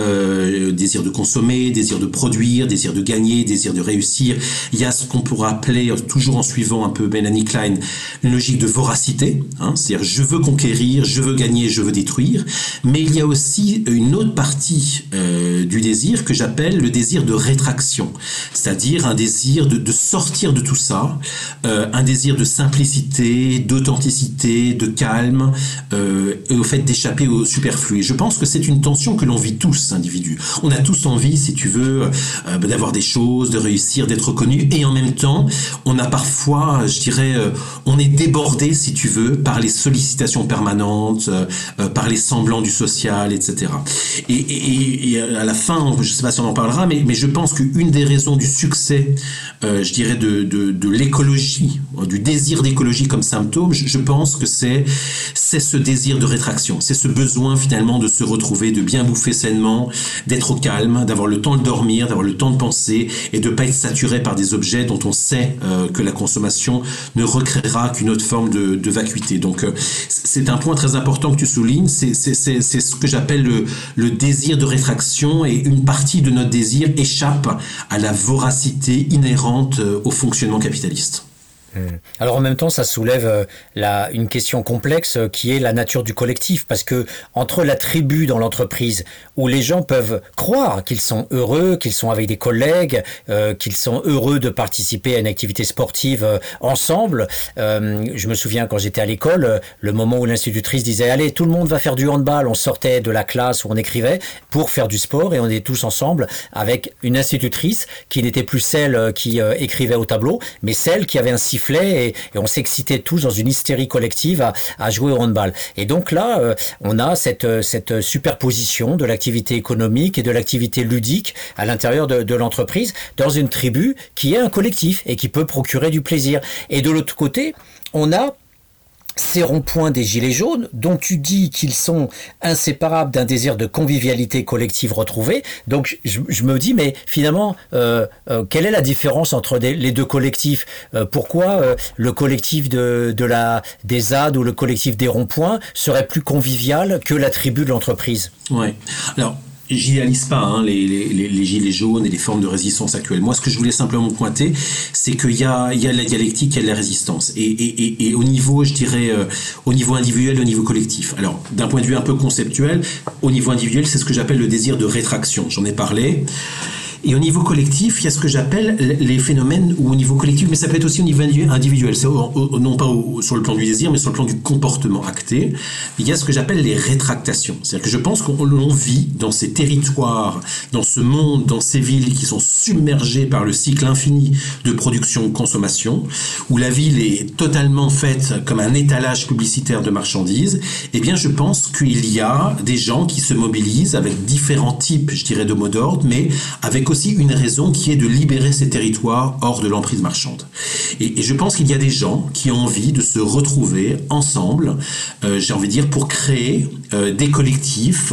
B: désir de consommer, désir de produire, désir de gagner, désir de réussir. Il y a ce qu'on pourrait appeler, toujours en suivant un peu Mélanie Klein, une logique de voracité. Hein, c'est Je veux conquérir, je veux gagner, je veux détruire. Mais il y a aussi une autre partie euh, du désir que j'appelle le désir de rétraction. C'est-à-dire un désir de, sortir de tout ça, euh, un désir de simplicité, d'authenticité, de calme, euh, et au fait d'échapper au superflu. Et je pense que c'est une tension que l'on vit tous, individus. On a tous envie, si tu veux, euh, d'avoir des choses, de réussir, d'être reconnu, et en même temps, on a parfois, je dirais, on est débordé, si tu veux, par les sollicitations permanentes, euh, euh, par les semblants du social, etc. Et, à la fin, je ne sais pas si on en parlera, mais, je pense qu'une des raisons du succès, euh, je dirais, de, l'écologie, du désir d'écologie comme symptôme, je, pense que c'est ce désir de rétraction, c'est ce besoin finalement de se retrouver, de bien bouffer sainement, d'être au calme, d'avoir le temps de dormir, d'avoir le temps de penser et de pas être saturé par des objets dont on sait que la consommation ne recréera qu'une autre forme de, vacuité. Donc c'est un point très important que tu soulignes, c'est ce que j'appelle le, le désir de rétraction et une partie de notre désir échappe à la voracité inhérente euh, au fonctionnement capitaliste.
A: Alors en même temps, ça soulève euh, la, une question complexe euh, qui est la nature du collectif, parce que entre la tribu dans l'entreprise, où les gens peuvent croire qu'ils sont heureux, qu'ils sont avec des collègues, euh, qu'ils sont heureux de participer à une activité sportive ensemble, je me souviens quand j'étais à l'école, le moment où l'institutrice disait allez, tout le monde va faire du handball, on sortait de la classe où on écrivait pour faire du sport et on était tous ensemble avec une institutrice qui n'était plus celle qui écrivait au tableau, mais celle qui avait un sifflet et, on s'excitait tous dans une hystérie collective à, jouer au handball. Et donc là, euh, on a cette, euh, cette superposition de l'activité économique et de l'activité ludique à l'intérieur de l'entreprise dans une tribu qui est un collectif et qui peut procurer du plaisir. Et de l'autre côté, on a ces ronds-points des gilets jaunes, dont tu dis qu'ils sont inséparables d'un désir de convivialité collective retrouvée. Donc je, me dis, mais finalement, euh, euh, quelle est la différence entre les deux collectifs? Euh, Pourquoi le collectif de, la, des ZAD ou le collectif des ronds-points serait plus convivial que la tribu de l'entreprise?
B: Ouais. Alors, j'idéalise pas hein, les, gilets jaunes et les formes de résistance actuelles. Moi, ce que je voulais simplement pointer, c'est qu'il y a, la dialectique, il y a la résistance. Et au niveau, je dirais, euh, au niveau individuel, au niveau collectif. Alors, d'un point de vue un peu conceptuel, au niveau individuel, c'est ce que j'appelle le désir de rétraction. J'en ai parlé. Et au niveau collectif, il y a ce que j'appelle les phénomènes, ou au niveau collectif, mais ça peut être aussi au niveau individu- individuel, c'est non pas sur le plan du désir, mais sur le plan du comportement acté. Il y a ce que j'appelle les rétractations. C'est-à-dire que je pense qu'on vit dans ces territoires, dans ce monde, dans ces villes qui sont submergées par le cycle infini de production-consommation, où la ville est totalement faite comme un étalage publicitaire de marchandises, eh bien je pense qu'il y a des gens qui se mobilisent avec différents types, je dirais, de mots d'ordre, mais avec aussi une raison qui est de libérer ces territoires hors de l'emprise marchande. Et, je pense qu'il y a des gens qui ont envie de se retrouver ensemble, euh, j'ai envie de dire, pour créer euh, des collectifs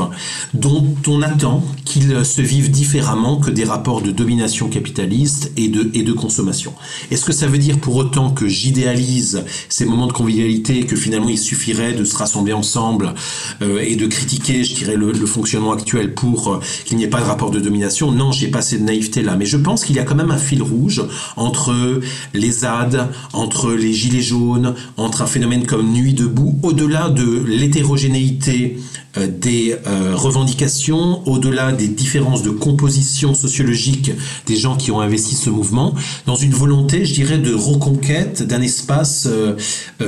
B: dont on attend qu'ils se vivent différemment que des rapports de domination capitaliste et de, et de consommation. Est-ce que ça veut dire pour autant que j'idéalise ces moments de convivialité, que finalement il suffirait de se rassembler ensemble euh, et de critiquer, je dirais, le, fonctionnement actuel pour qu'il n'y ait pas de rapport de domination? Non, j'ai pas cette naïveté là, mais je pense qu'il y a quand même un fil rouge entre les ZAD, entre les gilets jaunes, entre un phénomène comme Nuit debout, au-delà de l'hétérogénéité euh, des euh, revendications, au-delà des différences de composition sociologique des gens qui ont investi ce mouvement, dans une volonté, je dirais, de reconquête d'un espace euh,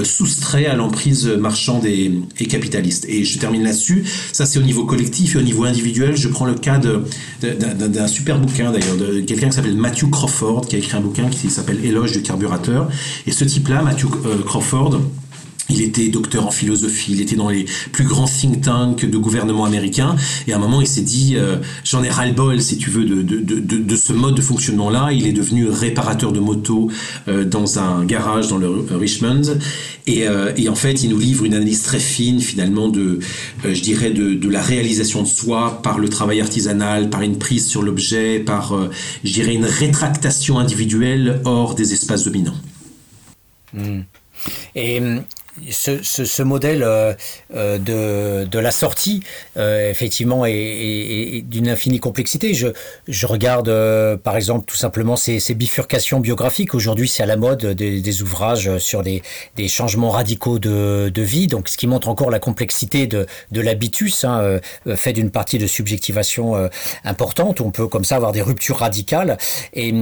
B: soustrait à l'emprise marchande et, et capitaliste. Et je termine là-dessus. Ça, c'est au niveau collectif et au niveau individuel. Je prends le cas d'un super bouquin d'ailleurs, quelqu'un qui s'appelle Matthew Crawford, qui a écrit un bouquin qui s'appelle Éloge du carburateur. Et ce type-là, Matthew euh, Crawford, il était docteur en philosophie, il était dans les plus grands think tanks de gouvernement américain, et à un moment il s'est dit, euh, j'en ai ras-le-bol, si tu veux, de, de, de, ce mode de fonctionnement-là. Il est devenu réparateur de motos euh, dans un garage dans le euh, Richmond, et, et en fait il nous livre une analyse très fine finalement de, je dirais, de, la réalisation de soi par le travail artisanal, par une prise sur l'objet, par, je dirais, une rétractation individuelle hors des espaces dominants.
A: Et hum, ce, ce, ce, modèle euh, euh, de, de, la sortie, euh, effectivement, est, est, est d'une infinie complexité. Je, je regarde, euh, par exemple, tout simplement ces, ces bifurcations biographiques. Aujourd'hui, c'est à la mode des, des, ouvrages sur des, des changements radicaux de, de, vie, donc ce qui montre encore la complexité de, de l'habitus, hein, fait d'une partie de subjectivation importante. On peut comme ça avoir des ruptures radicales. Et,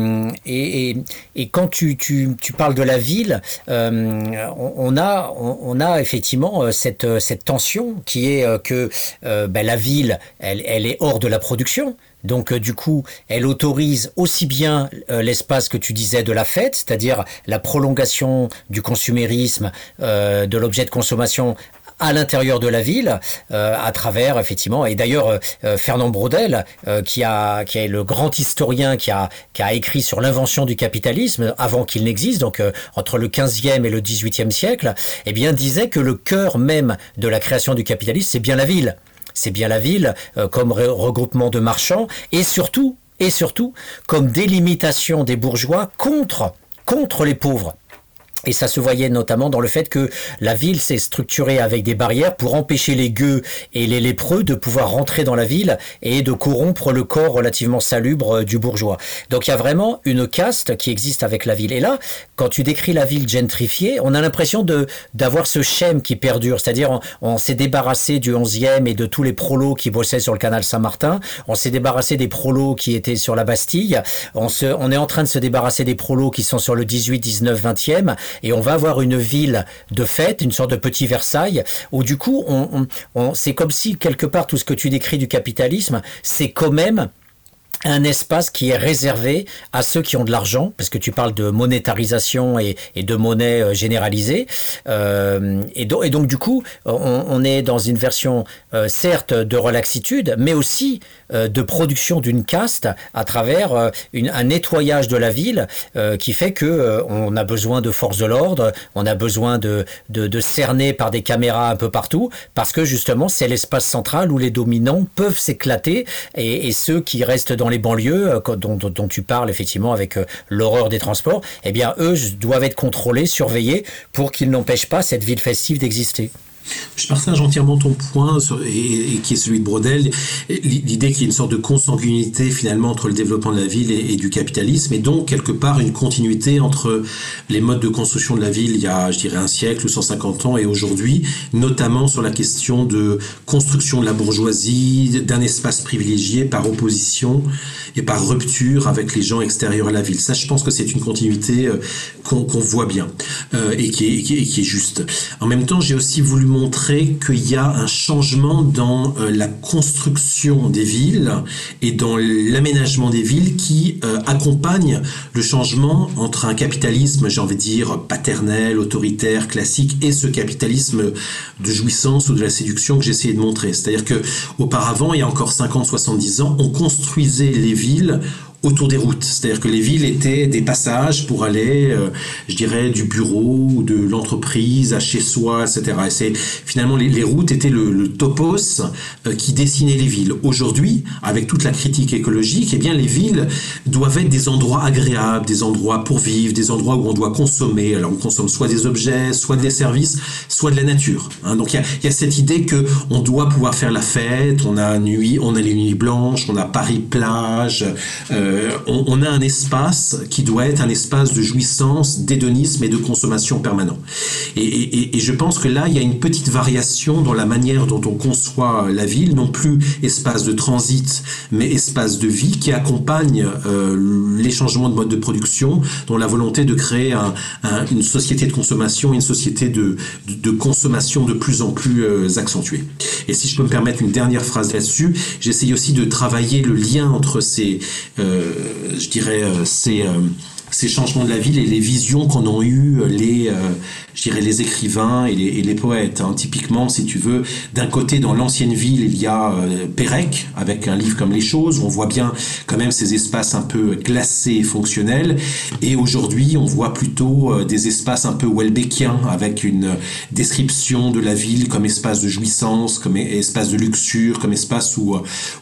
A: et, et quand tu, tu, tu, parles de la ville, on, on a on, a effectivement euh, cette, euh, cette tension qui est euh, que ben, la ville, elle, elle est hors de la production. Donc du coup, elle autorise aussi bien l'espace que tu disais de la fête, c'est-à-dire la prolongation du consumérisme, de l'objet de consommation à l'intérieur de la ville, euh, à travers effectivement. Et d'ailleurs, euh, Fernand Braudel, euh, qui a qui est le grand historien qui a qui a écrit sur l'invention du capitalisme avant qu'il n'existe, donc entre le 15e et le 18e siècle, eh bien disait que le cœur même de la création du capitalisme, c'est bien la ville. C'est bien la ville comme regroupement de marchands et surtout et surtout comme délimitation des bourgeois contre contre les pauvres. Et ça se voyait notamment dans le fait que la ville s'est structurée avec des barrières pour empêcher les gueux et les lépreux de pouvoir rentrer dans la ville et de corrompre le corps relativement salubre du bourgeois. Donc il y a vraiment une caste qui existe avec la ville. Et là, quand tu décris la ville gentrifiée, on a l'impression de d'avoir ce schème qui perdure. C'est-à-dire on, on s'est débarrassé du 11e et de tous les prolos qui bossaient sur le canal Saint-Martin. On s'est débarrassé des prolos qui étaient sur la Bastille. On, se, on est en train de se débarrasser des prolos qui sont sur le 18, 19, 20e et on va avoir une ville de fête, une sorte de petit Versailles, où du coup, on, c'est comme si quelque part tout ce que tu décris du capitalisme, c'est quand même un espace qui est réservé à ceux qui ont de l'argent, parce que tu parles de monétarisation et, de monnaie euh, généralisée. Euh, et, do, et, donc, du coup, on, est dans une version, euh, certes, de relaxitude, mais aussi de production d'une caste à travers euh, un nettoyage de la ville euh, qui fait que on a besoin de forces de l'ordre, on a besoin de, cerner par des caméras un peu partout, parce que justement, c'est l'espace central où les dominants peuvent s'éclater et, ceux qui restent dans les banlieues, euh, dont, dont, tu parles effectivement avec euh, l'horreur des transports, eh bien, eux doivent être contrôlés, surveillés, pour qu'ils n'empêchent pas cette ville festive d'exister.
B: Je partage entièrement ton point et, qui est celui de Brodel, l'idée qu'il y a une sorte de consanguinité finalement entre le développement de la ville et, du capitalisme, et donc quelque part une continuité entre les modes de construction de la ville il y a, je dirais, un siècle ou 150 ans et aujourd'hui, notamment sur la question de construction de la bourgeoisie, d'un espace privilégié par opposition et par rupture avec les gens extérieurs à la ville. Ça, je pense que c'est une continuité euh, qu'on qu voit bien euh, et, qui est juste. En même temps, j'ai aussi voulu montrer qu'il y a un changement dans euh, la construction des villes et dans l'aménagement des villes qui euh, accompagne le changement entre un capitalisme, j'ai envie de dire, paternel, autoritaire, classique, et ce capitalisme de jouissance ou de la séduction que j'essayais de montrer. C'est-à-dire que auparavant, il y a encore 50, 70 ans, on construisait les villes autour des routes. C'est-à-dire que les villes étaient des passages pour aller, euh, je dirais, du bureau ou de l'entreprise à chez soi, etc. Et c'est finalement les, routes étaient le, topos euh, qui dessinait les villes. Aujourd'hui, avec toute la critique écologique, eh bien les villes doivent être des endroits agréables, des endroits pour vivre, des endroits où on doit consommer. Alors on consomme soit des objets, soit des services, soit de la nature. Hein. Donc il y a, cette idée que on doit pouvoir faire la fête. On a nuit, on a les nuits blanches, on a Paris plage. Euh, on, on, a un espace qui doit être un espace de jouissance, d'hédonisme et de consommation permanent. Et, je pense que là, il y a une petite variation dans la manière dont on conçoit la ville, non plus espace de transit, mais espace de vie qui accompagne euh, les changements de mode de production, dont la volonté de créer un, un, une société de consommation, une société de, consommation de plus en plus euh, accentuée. Et si je peux me permettre une dernière phrase là-dessus, j'essaye aussi de travailler le lien entre ces euh, je dirais, c'est ces changements de la ville et les visions qu'en ont eu les, euh, je dirais, les écrivains et les, les poètes. Hein. Typiquement, si tu veux, d'un côté, dans l'ancienne ville, il y a euh, Pérec, avec un livre comme Les Choses, où on voit bien quand même ces espaces un peu glacés et fonctionnels. Et aujourd'hui, on voit plutôt euh, des espaces un peu Welbeckiens, avec une description de la ville comme espace de jouissance, comme espace de luxure, comme espace où,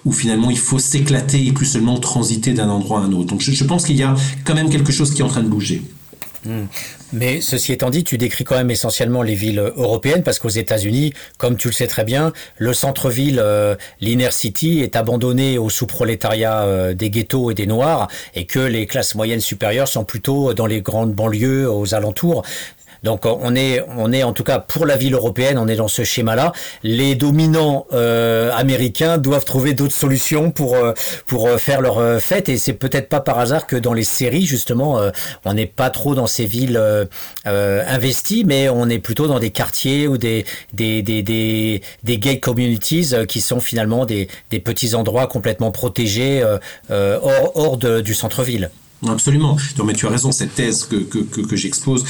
B: où finalement il faut s'éclater et plus seulement transiter d'un endroit à un autre. Donc je, je pense qu'il y a quand même quelque chose qui est en train de bouger.
A: Mais ceci étant dit, tu décris quand même essentiellement les villes européennes parce qu'aux États-Unis, comme tu le sais très bien, le centre-ville, euh, l'inner city, est abandonné au sous-prolétariat euh, des ghettos et des noirs et que les classes moyennes supérieures sont plutôt dans les grandes banlieues aux alentours. Donc on est, on est en tout cas pour la ville européenne, on est dans ce schéma-là. Les dominants euh, américains doivent trouver d'autres solutions pour euh, pour euh, faire leur fête et c'est peut-être pas par hasard que dans les séries justement, on n'est pas trop dans ces villes investies, mais on est plutôt dans des quartiers ou des des des des, gay communities qui sont finalement des des petits endroits complètement protégés hors hors de- du centre-ville.
B: Absolument. Non, mais tu as raison, cette thèse que, que, que j'expose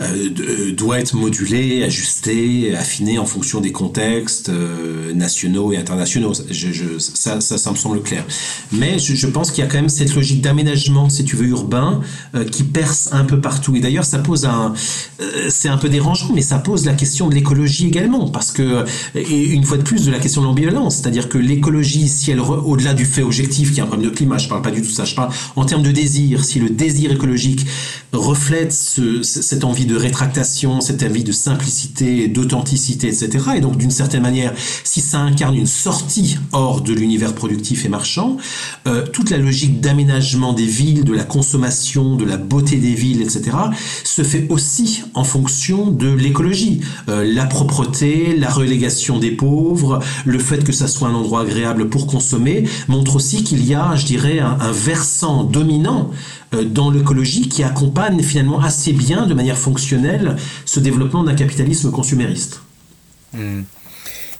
B: euh, de- doit être modulée, ajustée, affinée en fonction des contextes euh, nationaux et internationaux. Ça, ça, me semble clair. Mais je, pense qu'il y a quand même cette logique d'aménagement, si tu veux, urbain, euh, qui perce un peu partout. Et d'ailleurs, ça pose un... euh, c'est un peu dérangeant, mais ça pose la question de l'écologie également, parce que, et une fois de plus, de la question de l'ambivalence, c'est-à-dire que l'écologie, si elle, au-delà du fait objectif, qui est un problème de climat, je parle pas du tout ça, je parle en termes de désir, si le désir écologique reflète ce- cette envie de rétractation, cette envie de simplicité, d'authenticité, etc., et donc d'une certaine manière, si ça incarne une sortie hors de l'univers productif et marchand, euh, toute la logique d'aménagement des villes, de la consommation, de la beauté des villes, etc., se fait aussi en fonction de l'écologie. Euh, la propreté, la relégation des pauvres, le fait que ça soit un endroit agréable pour consommer, montre aussi qu'il y a, je dirais, un, un versant dominant dans l'écologie qui accompagne finalement assez bien, de manière fonctionnelle, ce développement d'un capitalisme consumériste.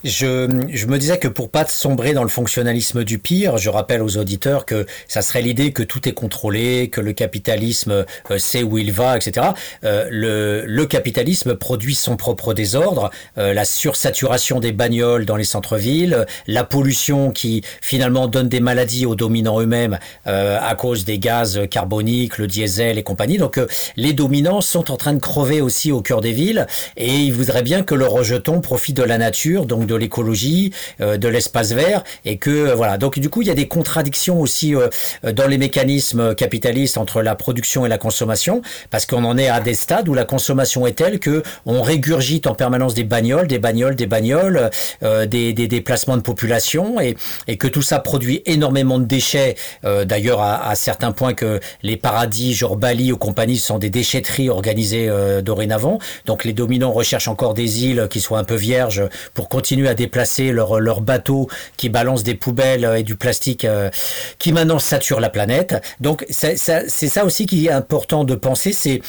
A: Je, je me disais que pour pas sombrer dans le fonctionnalisme du pire, je rappelle aux auditeurs que ça serait l'idée que tout est contrôlé, que le capitalisme euh, sait où il va, etc. Euh, le, le capitalisme produit son propre désordre, euh, la sursaturation des bagnoles dans les centres-villes, la pollution qui finalement donne des maladies aux dominants eux-mêmes euh, à cause des gaz carboniques, le diesel et compagnie. Donc euh, les dominants sont en train de crever aussi au cœur des villes et ils voudraient bien que le rejeton profite de la nature, donc de l'écologie, euh, de l'espace vert et que euh, voilà. Donc du coup, il y a des contradictions aussi euh, dans les mécanismes capitalistes entre la production et la consommation parce qu'on en est à des stades où la consommation est telle que on régurgite en permanence des bagnoles, des bagnoles, des bagnoles, euh, des, des déplacements de population et, et que tout ça produit énormément de déchets. euh, D'ailleurs, à, à certains points que les paradis, genre Bali ou compagnie, sont des déchetteries organisées euh, dorénavant. Donc les dominants recherchent encore des îles qui soient un peu vierges pour continuer à déplacer leurs leur bateaux qui balancent des poubelles et du plastique euh, qui maintenant saturent la planète. Donc c'est ça aussi qui est important de penser, c'est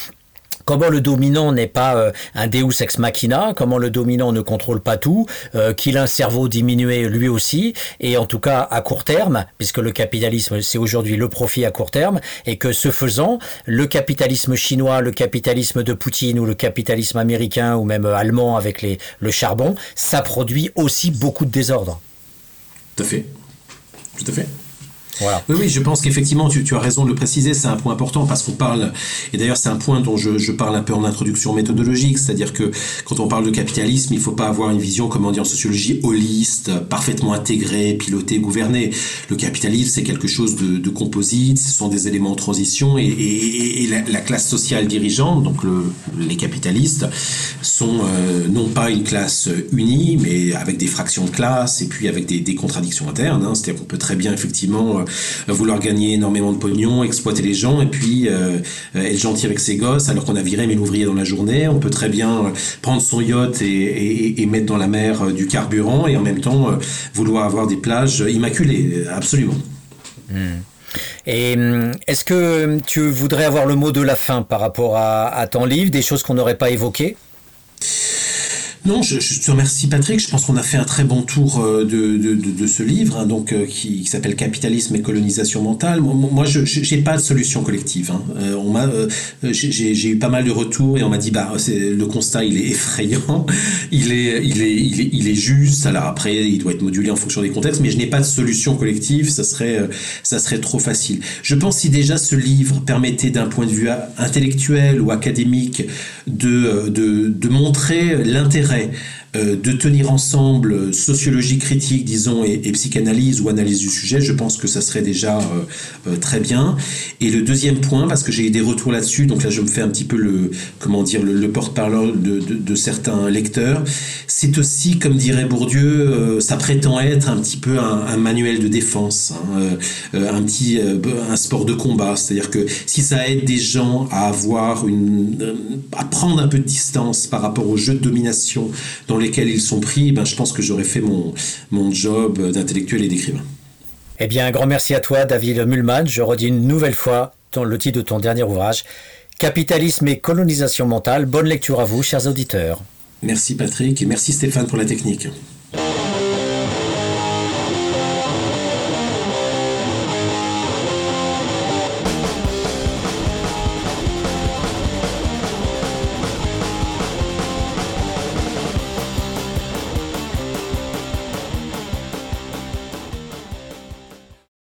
A: Comment le dominant n'est pas euh, un Deus ex machina, comment le dominant ne contrôle pas tout, euh, qu'il a un cerveau diminué lui aussi, et en tout cas à court terme, puisque le capitalisme c'est aujourd'hui le profit à court terme, et que ce faisant, le capitalisme chinois, le capitalisme de Poutine ou le capitalisme américain ou même allemand avec les, le charbon, ça produit aussi beaucoup de désordre.
B: Tout à fait. Tout à fait. Oui, oui, je pense qu'effectivement, tu, as raison de le préciser, c'est un point important parce qu'on parle, et d'ailleurs c'est un point dont je, parle un peu en introduction méthodologique, c'est-à-dire que quand on parle de capitalisme, il ne faut pas avoir une vision, comme on dit en sociologie, holiste, parfaitement intégrée, pilotée, gouvernée. Le capitalisme, c'est quelque chose de, de composite, ce sont des éléments en transition, et, la, la, classe sociale dirigeante, donc le, les capitalistes, sont euh, non pas une classe unie, mais avec des fractions de classe, et puis avec des, contradictions internes, hein, c'est-à-dire qu'on peut très bien effectivement vouloir gagner énormément de pognon, exploiter les gens et puis euh, être gentil avec ses gosses alors qu'on a viré mille ouvriers dans la journée. On peut très bien prendre son yacht et, et, et mettre dans la mer du carburant et en même temps euh, vouloir avoir des plages immaculées. Absolument.
A: Mmh. Et est-ce que tu voudrais avoir le mot de la fin par rapport à, à ton livre, des choses qu'on n'aurait pas évoquées?
B: Non, je, te remercie Patrick. Je pense qu'on a fait un très bon tour de, de, de, de ce livre, hein, donc euh, qui, s'appelle Capitalisme et colonisation mentale. Moi, je j'ai pas de solution collective. Hein. Euh, on m'a, euh, j'ai eu pas mal de retours et on m'a dit bah le constat il est effrayant, il est il est il est il est juste. Alors après il doit être modulé en fonction des contextes, mais je n'ai pas de solution collective. Ça serait ça serait trop facile. Je pense si déjà ce livre permettait d'un point de vue intellectuel ou académique de de, de montrer l'intérêt euh, de tenir ensemble sociologie critique, disons, et, psychanalyse ou analyse du sujet, je pense que ça serait déjà euh, euh, très bien. Et le deuxième point, parce que j'ai eu des retours là-dessus, donc là je me fais un petit peu le, comment dire, le, le porte-parole de, de, certains lecteurs, c'est aussi, comme dirait Bourdieu, ça prétend être un petit peu un, manuel de défense, hein, un petit, un sport de combat, c'est-à-dire que si ça aide des gens à avoir une, à prendre un peu de distance par rapport aux jeux de domination dans lesquels ils sont pris, ben, je pense que j'aurais fait mon, mon job d'intellectuel et d'écrivain.
A: Eh bien, un grand merci à toi, David Mulman. Je redis une nouvelle fois ton, le titre de ton dernier ouvrage, Capitalisme et colonisation mentale. Bonne lecture à vous, chers auditeurs.
B: Merci Patrick et merci Stéphane pour la technique.